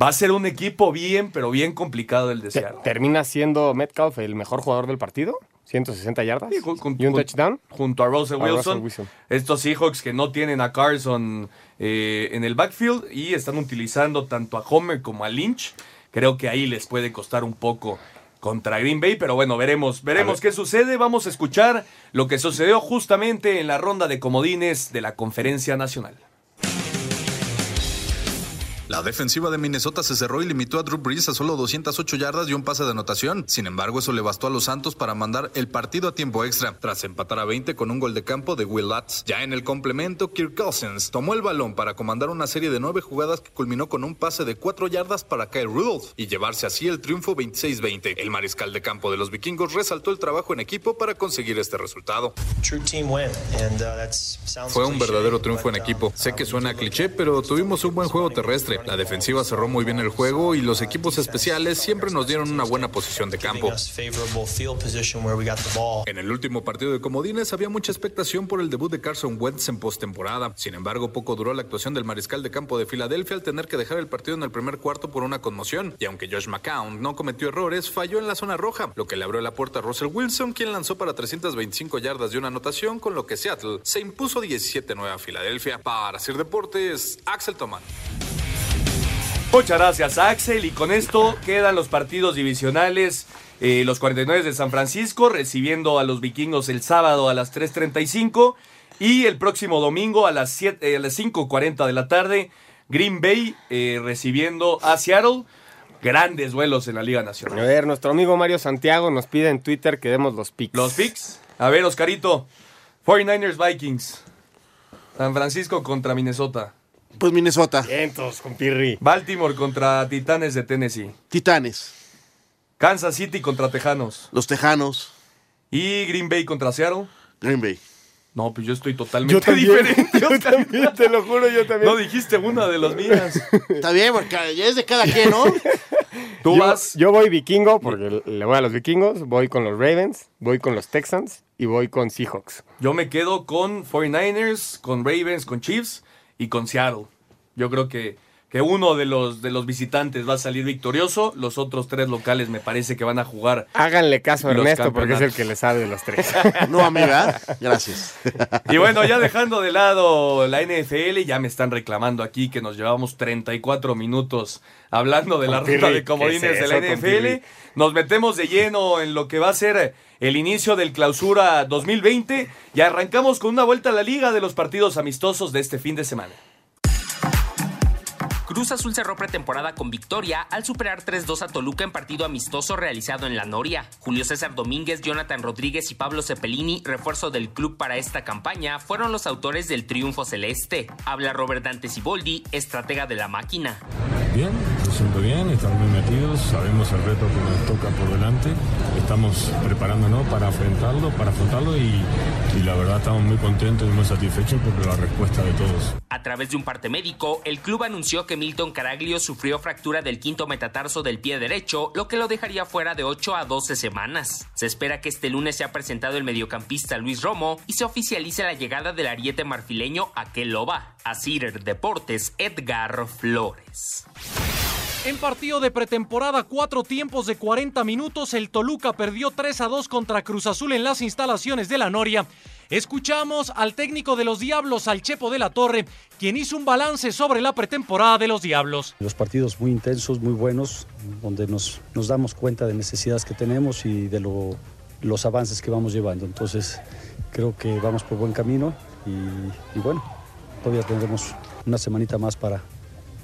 Va a ser un equipo bien, pero bien complicado el de Seattle. ¿Termina siendo Metcalf el mejor jugador del partido? 160 yardas. Sí, y un touchdown. Junto a Russell A Wilson. Russell Wilson. Estos Seahawks que no tienen a Carson eh, en el backfield y están utilizando tanto a Homer como a Lynch. Creo que ahí les puede costar un poco contra Green Bay, pero bueno, veremos, veremos qué sucede. Vamos a escuchar lo que sucedió justamente en la ronda de comodines de la Conferencia Nacional. La defensiva de Minnesota se cerró y limitó a Drew Brees a solo 208 yardas y un pase de anotación. Sin embargo, eso le bastó a los Santos para mandar el partido a tiempo extra, tras empatar a 20 con un gol de campo de Will Lutz. Ya en el complemento, Kirk Cousins tomó el balón para comandar una serie de nueve jugadas que culminó con un pase de 4 yardas para Kyle Rudolph y llevarse así el triunfo 26-20. El mariscal de campo de los vikingos resaltó el trabajo en equipo para conseguir este resultado. Fue un verdadero triunfo en equipo. Sé que suena cliché, pero tuvimos un buen juego terrestre. La defensiva cerró muy bien el juego y los equipos especiales siempre nos dieron una buena posición de campo. En el último partido de Comodines había mucha expectación por el debut de Carson Wentz en postemporada. Sin embargo, poco duró la actuación del mariscal de campo de Filadelfia al tener que dejar el partido en el primer cuarto por una conmoción. Y aunque Josh McCown no cometió errores, falló en la zona roja, lo que le abrió la puerta a Russell Wilson, quien lanzó para 325 yardas de una anotación, con lo que Seattle se impuso 17-9 a Filadelfia. Para Sir Deportes, Axel Tomán. Muchas gracias, Axel. Y con esto quedan los partidos divisionales. Eh, los 49 de San Francisco recibiendo a los vikingos el sábado a las 3.35. Y el próximo domingo a las, 7, eh, a las 5.40 de la tarde, Green Bay eh, recibiendo a Seattle. Grandes duelos en la Liga A Nacional. ver, nuestro amigo Mario Santiago nos pide en Twitter que demos los picks. Los picks. A ver, Oscarito. 49ers Vikings. San Francisco contra Minnesota. Pues Minnesota. Vientos con Pirri. Baltimore contra Titanes de Tennessee. Titanes. Kansas City contra Tejanos. Los Tejanos. Y Green Bay contra Seattle. Green Bay. No, pues yo estoy totalmente Yo también, diferente. yo también, te lo juro, yo también. No dijiste una de las mías. Está bien, porque ya es de cada quien, ¿no? *laughs* Tú yo, vas. yo voy vikingo porque le voy a los vikingos, voy con los Ravens, voy con los Texans y voy con Seahawks. Yo me quedo con 49ers, con Ravens, con Chiefs y con Seattle. Yo creo que, que uno de los, de los visitantes va a salir victorioso. Los otros tres locales me parece que van a jugar. Háganle caso a Ernesto porque es el que le sabe de los tres. *laughs* No, amiga. Gracias. Y bueno, ya dejando de lado la NFL, ya me están reclamando aquí que nos llevamos 34 minutos hablando de la ruta de comodines ¿qué es de la? NFL. Nos metemos de lleno en lo que va a ser el inicio del clausura 2020 y arrancamos con una vuelta a la liga de los partidos amistosos de este fin de semana. Cruz Azul cerró pretemporada con victoria al superar 3-2 a Toluca en partido amistoso realizado en La Noria. Julio César Domínguez, Jonathan Rodríguez y Pablo Cepelini, refuerzo del club para esta campaña, fueron los autores del triunfo celeste. Habla Robert Dante Siboldi, estratega de la máquina. Bien, me siento bien, estamos muy metidos, sabemos el reto que nos toca por delante, estamos preparándonos para afrontarlo, para afrontarlo y, y la verdad estamos muy contentos y muy satisfechos por la respuesta de todos. A través de un parte médico, el club anunció que Milton Caraglio sufrió fractura del quinto metatarso del pie derecho, lo que lo dejaría fuera de 8 a 12 semanas. Se espera que este lunes sea presentado el mediocampista Luis Romo y se oficialice la llegada del ariete marfileño Aquel Loba. A Cider Deportes, Edgar Flores. En partido de pretemporada, cuatro tiempos de 40 minutos, el Toluca perdió 3 a 2 contra Cruz Azul en las instalaciones de la Noria. Escuchamos al técnico de los Diablos, al Chepo de la Torre, quien hizo un balance sobre la pretemporada de los Diablos. Los partidos muy intensos, muy buenos, donde nos, nos damos cuenta de necesidades que tenemos y de lo- los avances que vamos llevando. Entonces, creo que vamos por buen camino y, y bueno, todavía tendremos una semanita más para,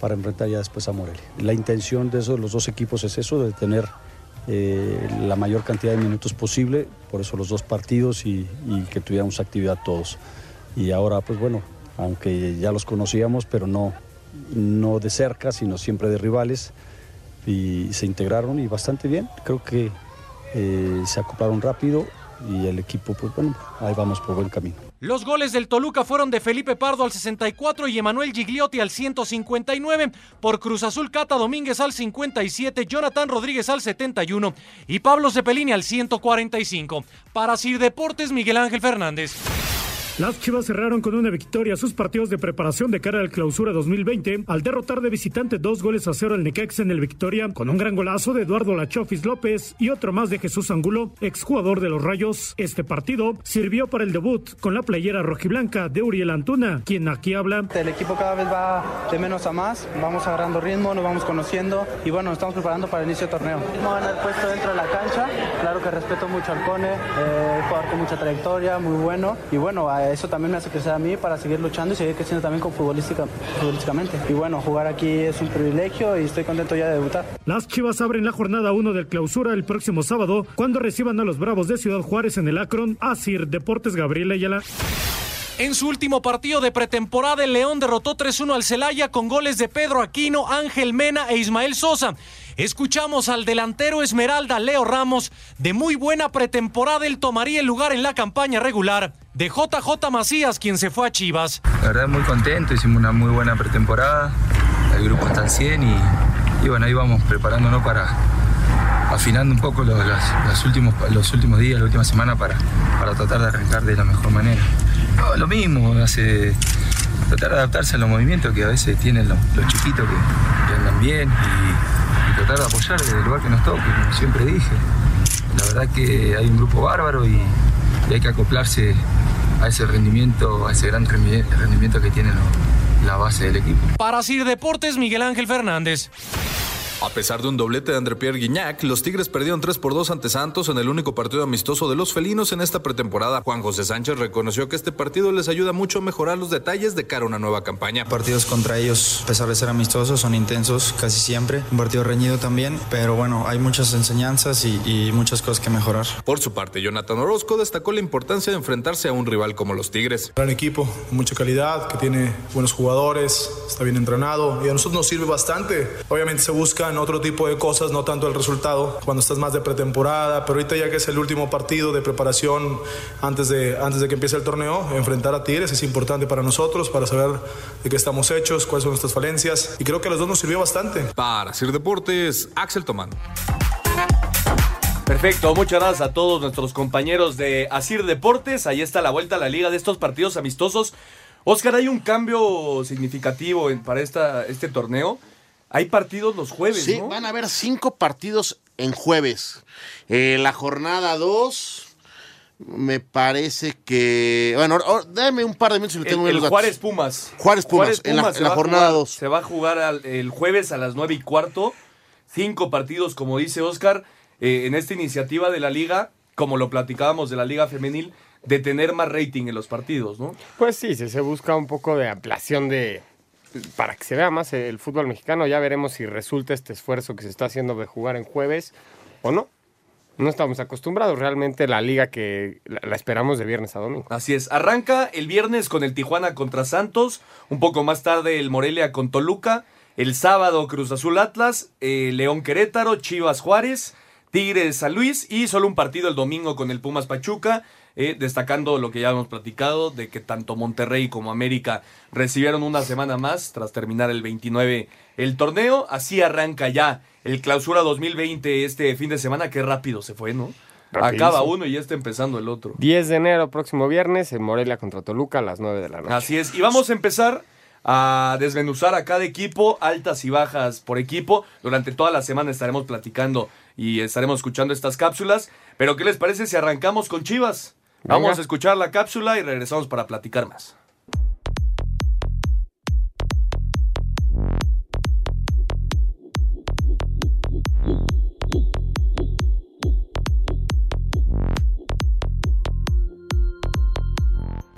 para enfrentar ya después a Morelia. La intención de eso, los dos equipos es eso, de tener eh, la mayor cantidad de minutos posible, por eso los dos partidos y, que tuviéramos actividad todos. Y ahora, pues bueno, aunque ya los conocíamos, pero no, no de cerca, sino siempre de rivales, y se integraron y bastante bien. Creo que eh, se acoplaron rápido y el equipo, pues bueno, ahí vamos por buen camino. Los goles del Toluca fueron de Felipe Pardo al 64 y Emanuel Gigliotti al 159. Por Cruz Azul, Cata Domínguez al 57, Jonathan Rodríguez al 71 y Pablo Cepelini al 145. Para Sir Deportes, Miguel Ángel Fernández. Las Chivas cerraron con una victoria sus partidos de preparación de cara al clausura 2020 al derrotar de visitante dos goles a cero al Necaxa en el Victoria con un gran golazo de Eduardo Lachofis López y otro más de Jesús Angulo, exjugador de los Rayos. Este partido sirvió para el debut con la playera rojiblanca de Uriel Antuna, quien aquí habla. El equipo cada vez va de menos a más, vamos agarrando ritmo, nos vamos conociendo y bueno, nos estamos preparando para el inicio del torneo. Vamos a ganar puesto dentro de la cancha, claro que respeto mucho al Cone, eh, jugador con mucha trayectoria, muy bueno y bueno, a eso también me hace crecer a mí para seguir luchando y seguir creciendo también con futbolística, futbolísticamente. Y bueno, jugar aquí es un privilegio y estoy contento ya de debutar. Las Chivas abren la jornada 1 del clausura el próximo sábado cuando reciban a los Bravos de Ciudad Juárez en el Akron. Asir Deportes Gabriel Ayala. En su último partido de pretemporada, el León derrotó 3-1 al Celaya con goles de Pedro Aquino, Ángel Mena e Ismael Sosa. Escuchamos al delantero Esmeralda Leo Ramos. De muy buena pretemporada, él tomaría el lugar en la campaña regular de JJ Macías, quien se fue a Chivas. La verdad muy contento, hicimos una muy buena pretemporada, el grupo está al 100 y, bueno, ahí vamos preparándonos para afinando un poco los, los últimos, los últimos días, la última semana para, para tratar de arrancar de la mejor manera. Lo mismo, tratar de adaptarse a los movimientos que a veces tienen los, chiquitos que, que andan bien y, tratar de apoyar desde el lugar que nos toque, como siempre dije. La verdad que hay un grupo bárbaro y hay que acoplarse a ese rendimiento, a ese gran rendi- rendimiento que tiene la base del equipo. Para Sir Deportes, Miguel Ángel Fernández. A pesar de un doblete de André Pierre Guignac, los Tigres perdieron 3 por 2 ante Santos en el único partido amistoso de los felinos en esta pretemporada. Juan José Sánchez reconoció que este partido les ayuda mucho a mejorar los detalles de cara a una nueva campaña. Partidos contra ellos, a pesar de ser amistosos, son intensos casi siempre. Un partido reñido también, pero bueno, hay muchas enseñanzas y, y muchas cosas que mejorar. Por su parte, Jonathan Orozco destacó la importancia de enfrentarse a un rival como los Tigres. Gran equipo, mucha calidad, que tiene buenos jugadores, está bien entrenado y a nosotros nos sirve bastante. Obviamente se buscan otro tipo de cosas, no tanto el resultado, cuando estás más de pretemporada, pero ahorita ya que es el último partido de preparación antes de, antes de que empiece el torneo, enfrentar a Tigres es importante para nosotros, para saber de qué estamos hechos, cuáles son nuestras falencias y creo que a los dos nos sirvió bastante. Para Sir Deportes, Axel Tomán. Perfecto, muchas gracias a todos nuestros compañeros de Asir Deportes. Ahí está la vuelta a la liga de estos partidos amistosos. Oscar, hay un cambio significativo en- para esta, este torneo. Hay partidos los jueves, Sí, ¿no? van a haber cinco partidos en jueves. Eh, la jornada 2, me parece que. Bueno, or- dame un par de minutos y lo tengo El, el. Juárez Pumas. Juárez Pumas, en la- en la jornada jugar- dos. Se va a jugar al- el jueves a las 9 y cuarto. Cinco partidos, como dice Oscar, eh, en esta iniciativa de la liga, como lo platicábamos de la liga femenil, de tener más rating en los partidos, ¿no? Pues sí, se, se busca un poco de ampliación de. Para que se vea más el fútbol mexicano, ya veremos si resulta este esfuerzo que se está haciendo de jugar en jueves o no. No estamos acostumbrados, realmente la liga que la, esperamos de viernes a domingo. Así es, arranca el viernes con el Tijuana contra Santos, un poco más tarde el Morelia con Toluca, el sábado Cruz Azul Atlas, eh, León Querétaro, Chivas Juárez, Tigres San Luis y solo un partido el domingo con el Pumas Pachuca, eh, destacando lo que ya hemos platicado de que tanto Monterrey como América recibieron una semana más tras terminar el 29 el torneo, así arranca ya el clausura 2020 este fin de semana, qué rápido se fue, ¿no? Rapidísimo. Acaba uno y ya está empezando el otro. 10 de enero, próximo viernes, en Morelia contra Toluca a las 9 de la noche. Así es. Y vamos a empezar a desmenuzar a cada equipo, altas y bajas por equipo. Durante toda la semana estaremos platicando y estaremos escuchando estas cápsulas. Pero ¿qué les parece si arrancamos con Chivas? Vamos a escuchar la cápsula y regresamos para platicar más.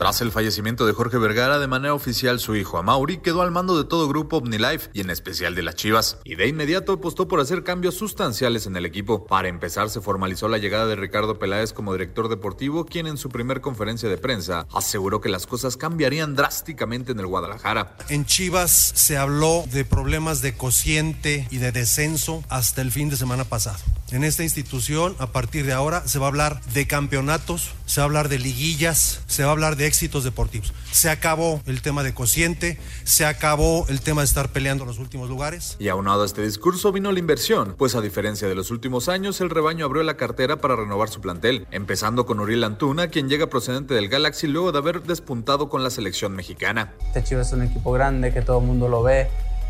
Tras el fallecimiento de Jorge Vergara, de manera oficial su hijo Amauri quedó al mando de todo grupo OmniLife y en especial de las Chivas, y de inmediato apostó por hacer cambios sustanciales en el equipo. Para empezar, se formalizó la llegada de Ricardo Peláez como director deportivo, quien en su primer conferencia de prensa aseguró que las cosas cambiarían drásticamente en el Guadalajara. En Chivas se habló de problemas de cociente y de descenso hasta el fin de semana pasado. En esta institución, a partir de ahora, se va a hablar de campeonatos, se va a hablar de liguillas, se va a hablar de éxitos deportivos. Se acabó el tema de cociente, se acabó el tema de estar peleando los últimos lugares. Y aunado a este discurso vino la inversión, pues a diferencia de los últimos años, el rebaño abrió la cartera para renovar su plantel, empezando con Uriel Antuna, quien llega procedente del Galaxy luego de haber despuntado con la selección mexicana. Este Chivas es un equipo grande que todo el mundo lo ve,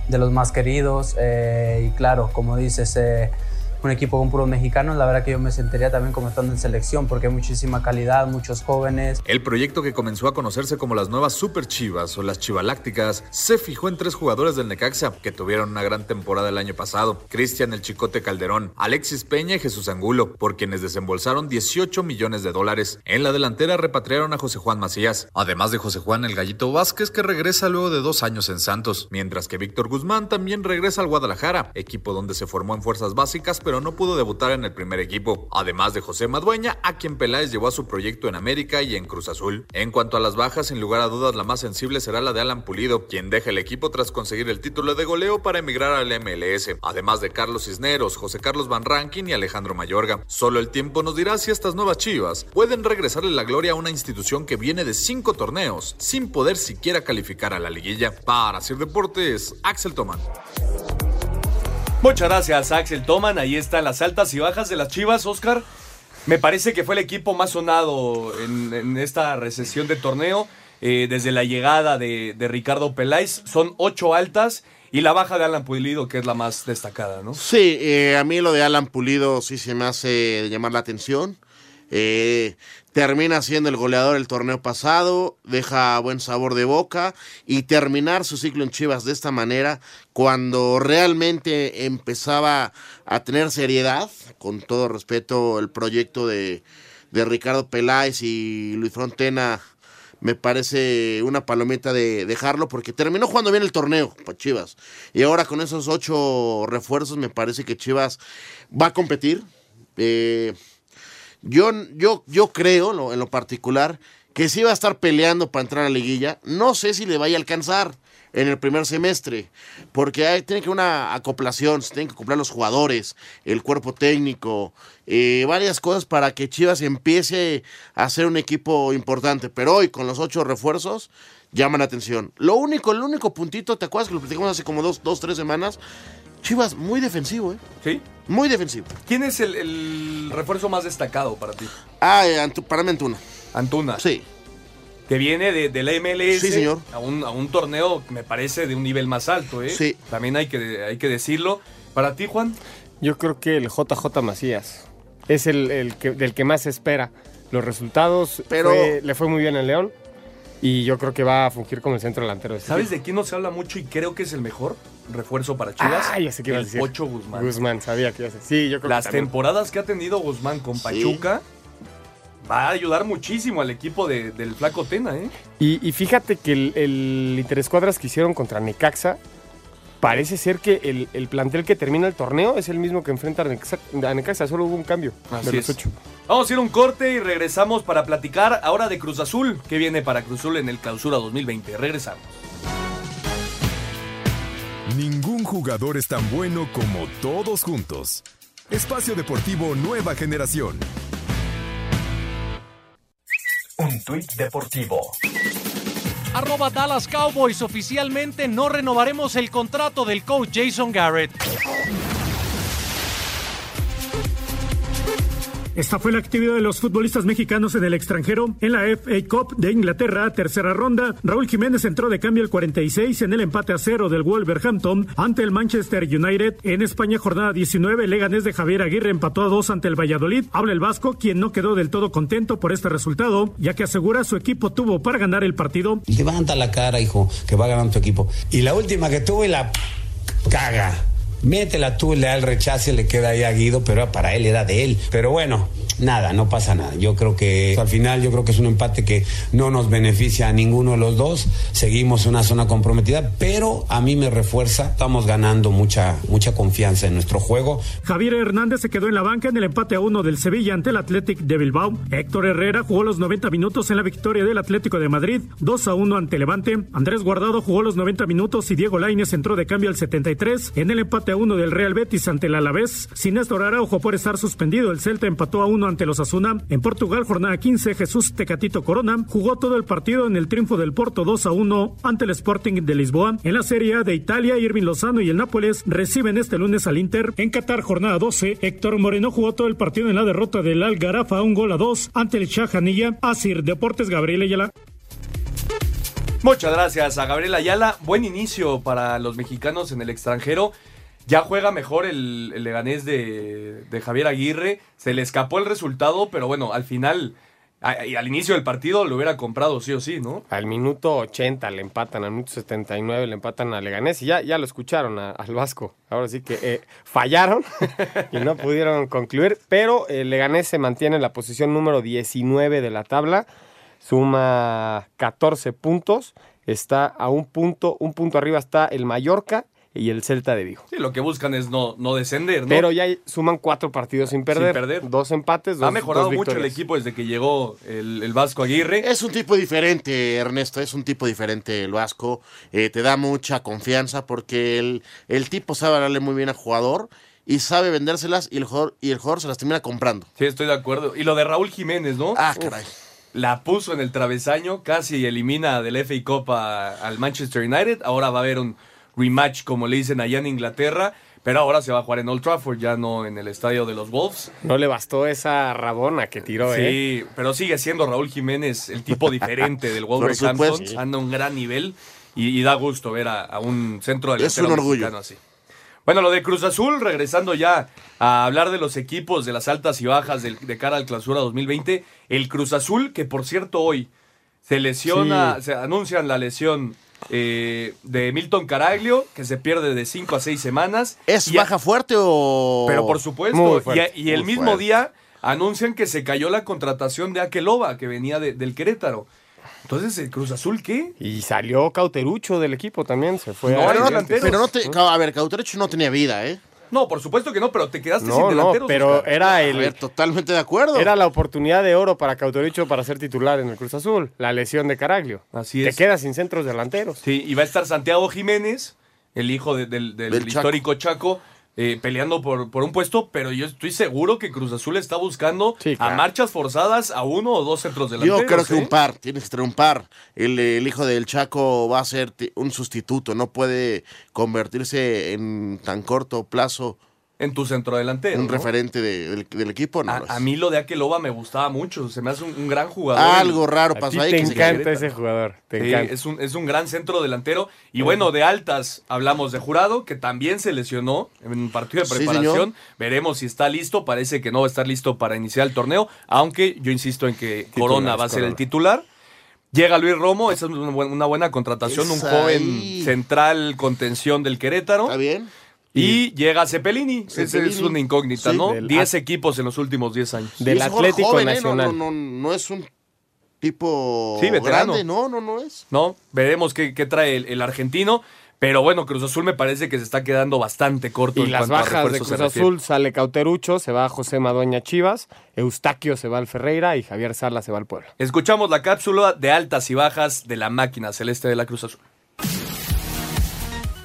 de los más queridos. eh, y claro, como dices, eh, un equipo con puros mexicanos, la verdad que yo me sentiría también como estando en selección porque hay muchísima calidad, muchos jóvenes. El proyecto que comenzó a conocerse como las nuevas Super Chivas o las Chivalácticas se fijó en tres jugadores del Necaxa que tuvieron una gran temporada el año pasado: Cristian el Chicote Calderón, Alexis Peña y Jesús Angulo, por quienes desembolsaron 18 millones de dólares. En la delantera repatriaron a José Juan Macías, además de José Juan el Gallito Vázquez que regresa luego de dos años en Santos, mientras que Víctor Guzmán también regresa al Guadalajara, equipo donde se formó en fuerzas básicas pero no pudo debutar en el primer equipo, además de José Madueña, a quien Peláez llevó a su proyecto en América y en Cruz Azul. En cuanto a las bajas, sin lugar a dudas la más sensible será la de Alan Pulido, quien deja el equipo tras conseguir el título de goleo para emigrar al MLS, además de Carlos Cisneros, José Carlos Van Rankin y Alejandro Mayorga. Solo el tiempo nos dirá si estas nuevas chivas pueden regresarle la gloria a una institución que viene de cinco torneos sin poder siquiera calificar a la liguilla. Para Sir Deportes, Axel Tomán. Muchas gracias, Axel Toman. Ahí están las altas y bajas de las Chivas, Oscar. Me parece que fue el equipo más sonado en, esta recesión de torneo. eh, desde la llegada de, de Ricardo Peláez. Son ocho altas y la baja de Alan Pulido, que es la más destacada, ¿no? Sí, eh, a mí lo de Alan Pulido sí se me hace llamar la atención. Eh, termina siendo el goleador el torneo pasado, deja buen sabor de boca y terminar su ciclo en Chivas de esta manera, cuando realmente empezaba a tener seriedad, con todo respeto, el proyecto de, de Ricardo Peláez y Luis Frontena me parece una palomita de dejarlo porque terminó jugando bien el torneo para Chivas. Y ahora con esos ocho refuerzos me parece que Chivas va a competir. Eh, yo, yo, yo creo en lo particular que sí va a estar peleando para entrar a la liguilla. No sé si le vaya a alcanzar en el primer semestre, porque hay, tiene que una acoplación, se tienen que acoplar los jugadores, el cuerpo técnico, eh, varias cosas para que Chivas empiece a ser un equipo importante. Pero hoy, con los ocho refuerzos, llaman la atención. Lo único, el único puntito, ¿te acuerdas que lo platicamos hace como dos, dos tres semanas? Chivas, muy defensivo, ¿eh? Sí. Muy defensivo. ¿Quién es el, refuerzo más destacado para ti? Ah, eh, para mí Antuna. Antuna. Sí que viene de, de, la MLS sí, señor. A, un, a un torneo que me parece de un nivel más alto. ¿eh? Sí. También hay que, hay que decirlo. Para ti, Juan. Yo creo que el JJ Macías es el, el que, del que más se espera. Los resultados Pero... Fue, le fue muy bien en León y yo creo que va a fungir como el centro delantero. De este ¿Sabes de quién no se habla mucho y creo que es el mejor refuerzo para Chivas? Ah, ya sé qué el a decir. Pocho Guzmán. Guzmán, sabía que iba a decir. Sí, yo creo Las que temporadas que ha tenido Guzmán con Pachuca va a ayudar muchísimo al equipo de, del Flaco Tena, ¿eh? Y, y fíjate que el, el interescuadras que hicieron contra Necaxa, parece ser que el, el, plantel que termina el torneo es el mismo que enfrenta a Necaxa, solo hubo un cambio Así de los es. ocho. Vamos a ir a un corte y regresamos para platicar ahora de Cruz Azul. ¿Qué viene para Cruz Azul en el clausura 2020? Regresamos. Ningún jugador es tan bueno como todos juntos. Espacio Deportivo Nueva Generación. Un tuit deportivo. Arroba Dallas Cowboys. Oficialmente no renovaremos el contrato del coach Jason Garrett. Esta fue la actividad de los futbolistas mexicanos en el extranjero. En la FA Cup de Inglaterra, tercera ronda, Raúl Jiménez entró de cambio el 46 en el empate a cero del Wolverhampton ante el Manchester United. En España, jornada 19, Leganés de Javier Aguirre empató a dos ante el Valladolid. Habla el Vasco, quien no quedó del todo contento por este resultado, ya que asegura su equipo tuvo para ganar el partido. Levanta la cara, hijo, que va ganando tu equipo. Y la última que tuve la caga. Métela tú, le da el rechazo y le queda ahí a Guido, pero para él era de él. Pero bueno, nada, no pasa nada. Yo creo que al final yo creo que es un empate que no nos beneficia a ninguno de los dos. Seguimos una zona comprometida, pero a mí me refuerza. Estamos ganando mucha mucha confianza en nuestro juego. Javier Hernández se quedó en la banca en el empate a uno del Sevilla ante el Athletic de Bilbao. Héctor Herrera jugó los 90 minutos en la victoria del Atlético de Madrid, 2 a 1 ante Levante. Andrés Guardado jugó los 90 minutos y Diego Lainez entró de cambio al 73 en el empate a uno del Real Betis ante el Alavés. Sin Néstor Araujo por estar suspendido, el Celta empató a uno ante los Asuna. En Portugal, jornada 15, Jesús Tecatito Corona jugó todo el partido en el triunfo del Porto 2 a 1 ante el Sporting de Lisboa. En la Serie A de Italia, Irving Lozano y el Nápoles reciben este lunes al Inter. En Qatar, jornada 12, Héctor Moreno jugó todo el partido en la derrota del Algarafa un gol a dos ante el Shahanilla. Asir Deportes Gabriel Ayala. Muchas gracias a Gabriel Ayala. Buen inicio para los mexicanos en el extranjero. Ya juega mejor el, Leganés de, Javier Aguirre. Se le escapó el resultado, pero bueno, al final, y al inicio del partido lo hubiera comprado sí o sí, ¿no? Al minuto 80 le empatan, al minuto 79 le empatan a Leganés y ya, ya lo escucharon al Vasco. Ahora sí que eh, fallaron *laughs* y no pudieron concluir, pero el Leganés se mantiene en la posición número 19 de la tabla, suma 14 puntos, está a un punto, un punto arriba está el Mallorca y el Celta de Vigo. Sí, lo que buscan es no, no descender, ¿no? Pero ya suman cuatro partidos sin perder. Sin perder. Dos empates, dos Ha mejorado dos mucho el equipo desde que llegó el, el, Vasco Aguirre. Es un tipo diferente, Ernesto, es un tipo diferente el Vasco. Eh, te da mucha confianza porque el, el tipo sabe darle muy bien al jugador y sabe vendérselas y el, jugador, y el jugador se las termina comprando. Sí, estoy de acuerdo. Y lo de Raúl Jiménez, ¿no? Ah, caray. Uf la puso en el travesaño, casi elimina del FA Cup a, al Manchester United. Ahora va a haber un rematch, como le dicen allá en Inglaterra. Pero ahora se va a jugar en Old Trafford, ya no en el estadio de los Wolves. No le bastó esa rabona que tiró, sí, ¿eh? Sí, pero sigue siendo Raúl Jiménez el tipo diferente del *laughs* Wolverhampton. Anda a un gran nivel y, y, da gusto ver a, a un centro del Es un orgullo. así. Bueno, lo de Cruz Azul, regresando ya a hablar de los equipos, de las altas y bajas de, de cara al clausura 2020. El Cruz Azul, que por cierto hoy se lesiona, Sí. se anuncian la lesión eh, de Milton Caraglio, que se pierde de 5 a 6 semanas. ¿Es Y a- baja fuerte o...? Pero por supuesto, y, el mismo fuerte. día anuncian que se cayó la contratación de Akeloba, que venía de- del Querétaro. Entonces, ¿el Cruz Azul qué? Y salió Cauterucho del equipo también, se fue No, a Pero no, pero no te... A ver, Cauterucho no tenía vida, ¿eh? No, por supuesto que no, pero te quedaste sin No, no, delanteros. pero Oscar. era A el ver, totalmente de acuerdo. era la oportunidad de oro para Cauterucho para ser titular en el Cruz Azul, la lesión de Caraglio. Así Te es. quedas sin centros delanteros. Sí, y va a estar Santiago Jiménez, el hijo de- del, del Del Chaco. histórico Chaco, eh, peleando por, por un puesto, pero yo estoy seguro que Cruz Azul está buscando Sí, claro. a marchas forzadas a uno o dos centros delanteros. Yo creo que ¿eh? un par, tienes que tener un par. El, el hijo del Chaco va a ser un sustituto, no puede convertirse en tan corto plazo En tu centro delantero. un ¿no? referente de- del, del equipo. No A, es. a mí lo de Akeloba me gustaba mucho, se me hace un, un gran jugador. Algo raro A pasó ahí. te se encanta ese jugador, te Sí, encanta. es, un, es un gran centro delantero. Y bueno, de altas hablamos de Jurado, que también se lesionó en un partido de preparación. Veremos si está listo. Parece que no va a estar listo para iniciar el torneo, aunque yo insisto en que Corona va a ser el titular. Llega Luis Romo, esa es una buena, una buena contratación, un Esa joven ahí. central contención del Querétaro. ¿Está bien? Y llega Cepelini, esa es Cepelini. una incógnita, Sí, ¿no? del- 10 equipos en los últimos 10 años. Del es Atlético joven, ¿eh? Nacional. No, no, no, no es un tipo Sí, veterano. grande, no, no, no es. ¿no? Veremos qué, qué trae el, el argentino. Pero bueno, Cruz Azul me parece que se está quedando bastante corto Y en las cuanto a bajas de Cruz. Azul sale Cauterucho, se va José Madueña Chivas, Eustaquio se va al Ferreira y Javier Sala se va al Puebla. Escuchamos la cápsula de altas y bajas de la máquina celeste de la Cruz Azul.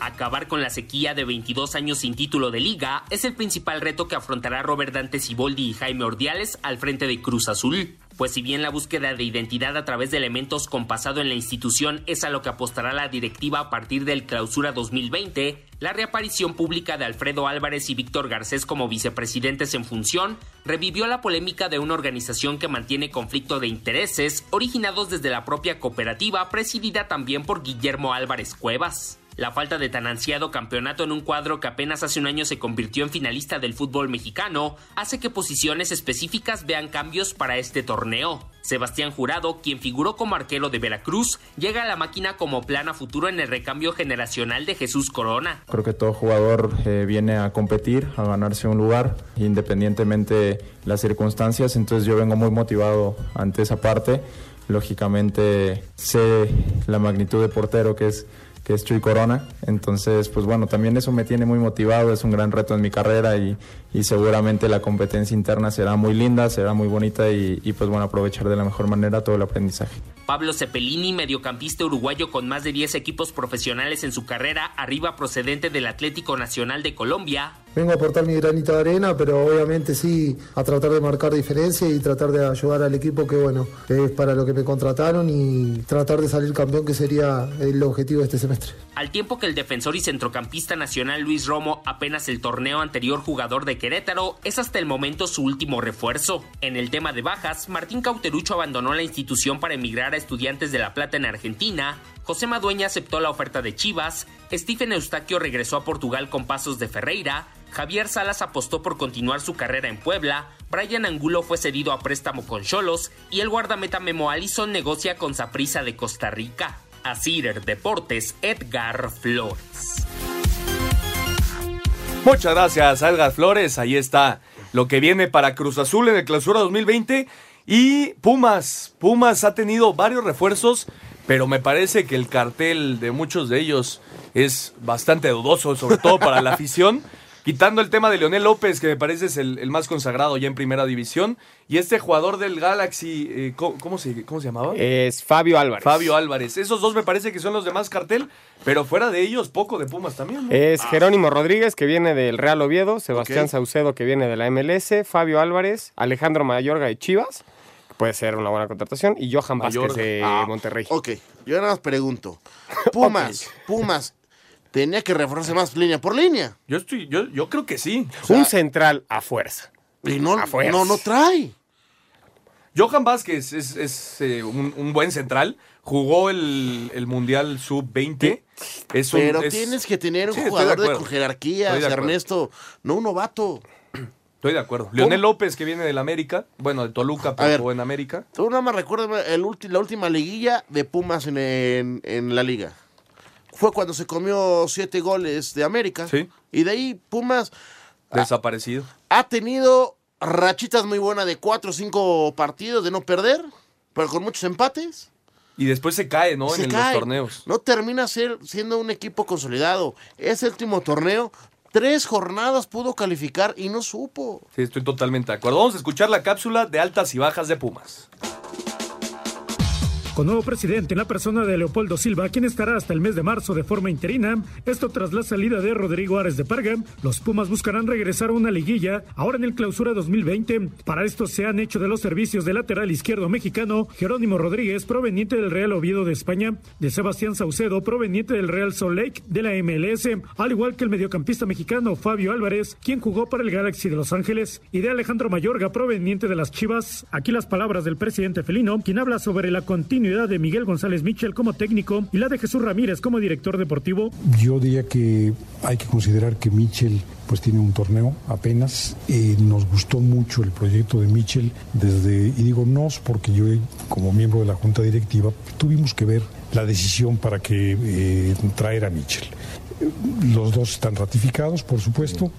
Acabar con la sequía de 22 años sin título de liga es el principal reto que afrontará Robert Dante Siboldi y Jaime Ordiales al frente de Cruz Azul. Pues si bien la búsqueda de identidad a través de elementos con pasado en la institución es a lo que apostará la directiva a partir del clausura 2020, la reaparición pública de Alfredo Álvarez y Víctor Garcés como vicepresidentes en función revivió la polémica de una organización que mantiene conflicto de intereses originados desde la propia cooperativa presidida también por Guillermo Álvarez Cuevas. La falta de tan ansiado campeonato en un cuadro que apenas hace un año se convirtió en finalista del fútbol mexicano hace que posiciones específicas vean cambios para este torneo. Sebastián Jurado, quien figuró como arquero de Veracruz, llega a la máquina como plan a futuro en el recambio generacional de Jesús Corona. Creo que todo jugador eh, viene a competir, a ganarse un lugar, independientemente las circunstancias. Entonces yo vengo muy motivado ante esa parte. Lógicamente sé la magnitud de portero que es que es Chuy Corona. Entonces, pues bueno, también eso me tiene muy motivado, es un gran reto en mi carrera y, y seguramente la competencia interna será muy linda, será muy bonita y, y, pues bueno, aprovechar de la mejor manera todo el aprendizaje. Pablo Cepelini, mediocampista uruguayo con más de 10 equipos profesionales en su carrera, arriba procedente del Atlético Nacional de Colombia, Vengo a aportar mi granito de arena, pero obviamente sí a tratar de marcar diferencia y tratar de ayudar al equipo que bueno, es para lo que me contrataron y tratar de salir campeón que sería el objetivo de este semestre. Al tiempo que el defensor y centrocampista nacional Luis Romo, apenas el torneo anterior jugador de Querétaro, es hasta el momento su último refuerzo. En el tema de bajas, Martín Cauterucho abandonó la institución para emigrar a Estudiantes de La Plata en Argentina, José Madueña aceptó la oferta de Chivas, Stephen Eustaquio regresó a Portugal con pasos de Ferreira, Javier Salas apostó por continuar su carrera en Puebla, Brian Angulo fue cedido a préstamo con Cholos y el guardameta Memo Allison negocia con Saprissa de Costa Rica. A Cider Deportes, Edgar Flores. Muchas gracias, Edgar Flores. Ahí está lo que viene para Cruz Azul en el clausura 2020. Y Pumas. Pumas ha tenido varios refuerzos, pero me parece que el cartel de muchos de ellos es bastante dudoso, sobre todo para la *laughs* afición. Quitando el tema de Leonel López, que me parece es el, el más consagrado ya en primera división. Y este jugador del Galaxy, eh, ¿cómo, cómo se, ¿cómo se llamaba? Es Fabio Álvarez. Fabio Álvarez. Esos dos me parece que son los de más cartel, pero fuera de ellos, poco de Pumas también. ¿no? Es Jerónimo Rodríguez, que viene del Real Oviedo, Sebastián. Saucedo, que viene de la MLS, Fabio Álvarez, Alejandro Mayorga de Chivas, puede ser una buena contratación, y Johan Vázquez Mayorga. de Ah, Monterrey. Ok, yo nada más pregunto. *laughs* Pumas, Pumas, tenía que reforzarse más línea por línea. Yo estoy, yo, yo creo que sí. Un central a fuerza. Y no, A fuerza. no, no trae. Johan Vázquez es, es, eh, un, un buen central. Jugó el, el Mundial Sub-20 Es un- Pero es- tienes que tener un Sí, jugador de, con de acuerdo. Ernesto, no un novato. Estoy de acuerdo. Leonel López, que viene del América, bueno, de Toluca, pero ver. en América. Tú nada más recuerdas el ulti- la última liguilla de Pumas en, en- en la liga. Fue cuando se comió siete goles de América. Sí. Y de ahí Pumas Desaparecido. ha tenido rachitas muy buenas de cuatro o cinco partidos de no perder, pero con muchos empates. Y después se cae, ¿no? Se en cae. los torneos. No termina ser, siendo un equipo consolidado. Ese último torneo, tres jornadas pudo calificar y no supo. Sí, estoy totalmente de acuerdo. Vamos a escuchar la cápsula de altas y bajas de Pumas. Con nuevo presidente en la persona de Leopoldo Silva, quien estará hasta el mes de marzo de forma interina, esto tras la salida de Rodrigo Ares de Parga, los Pumas buscarán regresar a una liguilla ahora en el clausura 2020. Para esto se han hecho de los servicios del lateral izquierdo mexicano Jerónimo Rodríguez, proveniente del Real Oviedo de España, de Sebastián Saucedo, proveniente del Real Salt Lake de la MLS, al igual que el mediocampista mexicano Fabio Álvarez, quien jugó para el Galaxy de Los Ángeles, y de Alejandro Mayorga, proveniente de las Chivas. Aquí las palabras del presidente felino, quien habla sobre la continuidad de Miguel González Mitchell como técnico y la de Jesús Ramírez como director deportivo. Yo diría que hay que considerar que Mitchell pues tiene un torneo apenas. Eh, nos gustó mucho el proyecto de Mitchell desde, y digo nos porque yo como miembro de la junta directiva tuvimos que ver la decisión para que eh, traer a Mitchell. Los dos están ratificados, por supuesto,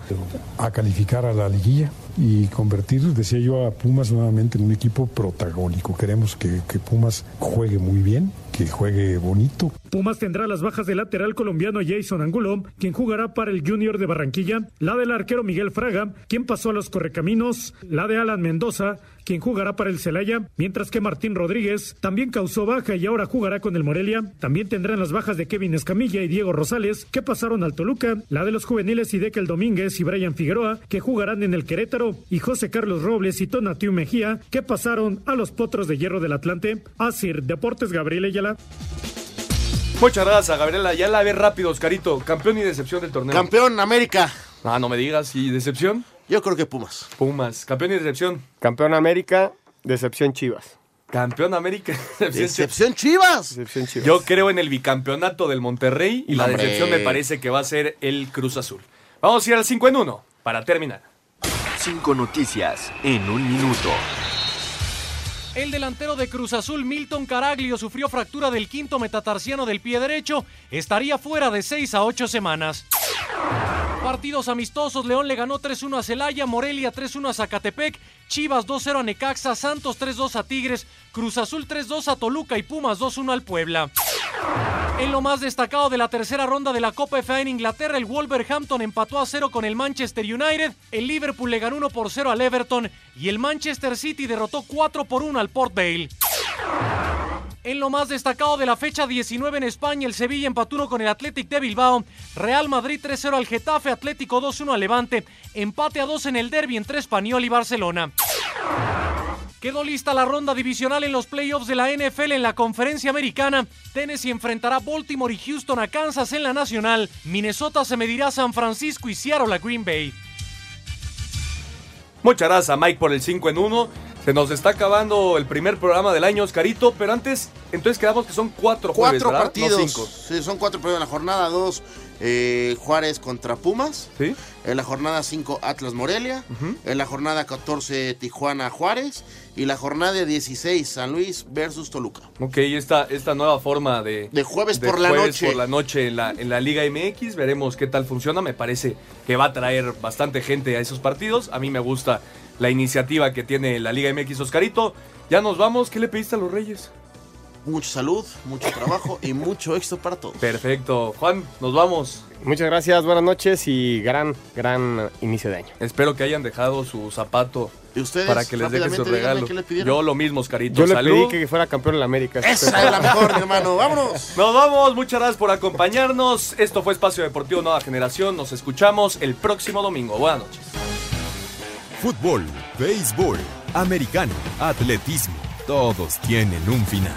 a calificar a la liguilla y convertir, decía yo, a Pumas nuevamente en un equipo protagónico. Queremos que, que Pumas juegue muy bien, que juegue bonito. Pumas tendrá las bajas del lateral colombiano Jason Angulo, quien jugará para el Junior de Barranquilla, la del arquero Miguel Fraga, quien pasó a los correcaminos, la de Alan Mendoza, quien jugará para el Celaya, mientras que Martín Rodríguez también causó baja y ahora jugará con el Morelia. También tendrán las bajas de Kevin Escamilla y Diego Rosales, que pasaron al Toluca, la de los juveniles Idekel Domínguez y Brian Figueroa, que jugarán en el Querétaro, y José Carlos Robles y Tonatiu Mejía, que pasaron a los Potros de Hierro del Atlante. Asir Deportes Gabriel Ayala. Muchas gracias, Gabriela. Ya la ve rápido, Oscarito. Campeón y decepción del torneo. Campeón América. Ah, no me digas. ¿Y decepción? Yo creo que Pumas. Pumas. Campeón y decepción. Campeón América, decepción Chivas. Campeón América. *laughs* Decepción Chivas. Decepción Chivas. Yo creo en el bicampeonato del Monterrey y la decepción me parece que va a ser el Cruz Azul. Vamos a ir al 5 en 1 para terminar. Cinco noticias en un minuto. El delantero de Cruz Azul, Milton Caraglio, sufrió fractura del quinto metatarsiano del pie derecho. Estaría fuera de 6 a 8 semanas. Partidos amistosos, León le ganó 3-1 a Celaya, Morelia 3-1 a Zacatepec, Chivas 2-0 a Necaxa, Santos 3-2 a Tigres, Cruz Azul 3-2 a Toluca y Pumas 2-1 al Puebla. En lo más destacado de la tercera ronda de la Copa FA en Inglaterra, el Wolverhampton empató a 0 con el Manchester United, el Liverpool le ganó 1 por 0 al Everton y el Manchester City derrotó 4 por 1 al Port Vale. En lo más destacado de la fecha 19 en España, el Sevilla empató 1 con el Athletic de Bilbao, Real Madrid 3-0 al Getafe, Atlético 2-1 al Levante, empate a 2 en el derby entre Español y Barcelona. Quedó lista la ronda divisional en los playoffs de la NFL en la conferencia americana. Tennessee enfrentará Baltimore y Houston a Kansas en la nacional. Minnesota se medirá a San Francisco y Seattle a Green Bay. Muchas gracias a Mike por el 5 en 1. Se nos está acabando el primer programa del año, Oscarito, pero antes, entonces quedamos que son cuatro Cuatro partidos. No cinco. Sí, son cuatro partidos en la jornada 2. Juárez contra Pumas. ¿Sí? En la jornada 5 Atlas Morelia. En la jornada 14 Tijuana Juárez. Y la jornada 16 San Luis versus Toluca. Ok, esta, esta nueva forma de... De jueves por la noche. por la noche en la, en la Liga MX. Veremos qué tal funciona. Me parece que va a traer bastante gente a esos partidos. A mí me gusta la iniciativa que tiene la Liga MX, Oscarito. Ya nos vamos. ¿Qué le pediste a los Reyes? Mucha salud, mucho trabajo y mucho éxito para todos. Perfecto. Juan, nos vamos. Muchas gracias, buenas noches y gran, gran inicio de año. Espero que hayan dejado su zapato ¿Y ustedes, para que les deje su regalo. qué le pidieron? Yo lo mismo, Oscarito. Yo le Salud. pedí que fuera campeón en la América. Esa es la mejor, mi hermano. Vámonos. Nos vamos, muchas gracias por acompañarnos. Esto fue Espacio Deportivo Nueva Generación. Nos escuchamos el próximo domingo. Buenas noches. Fútbol, béisbol, americano, atletismo, todos tienen un final.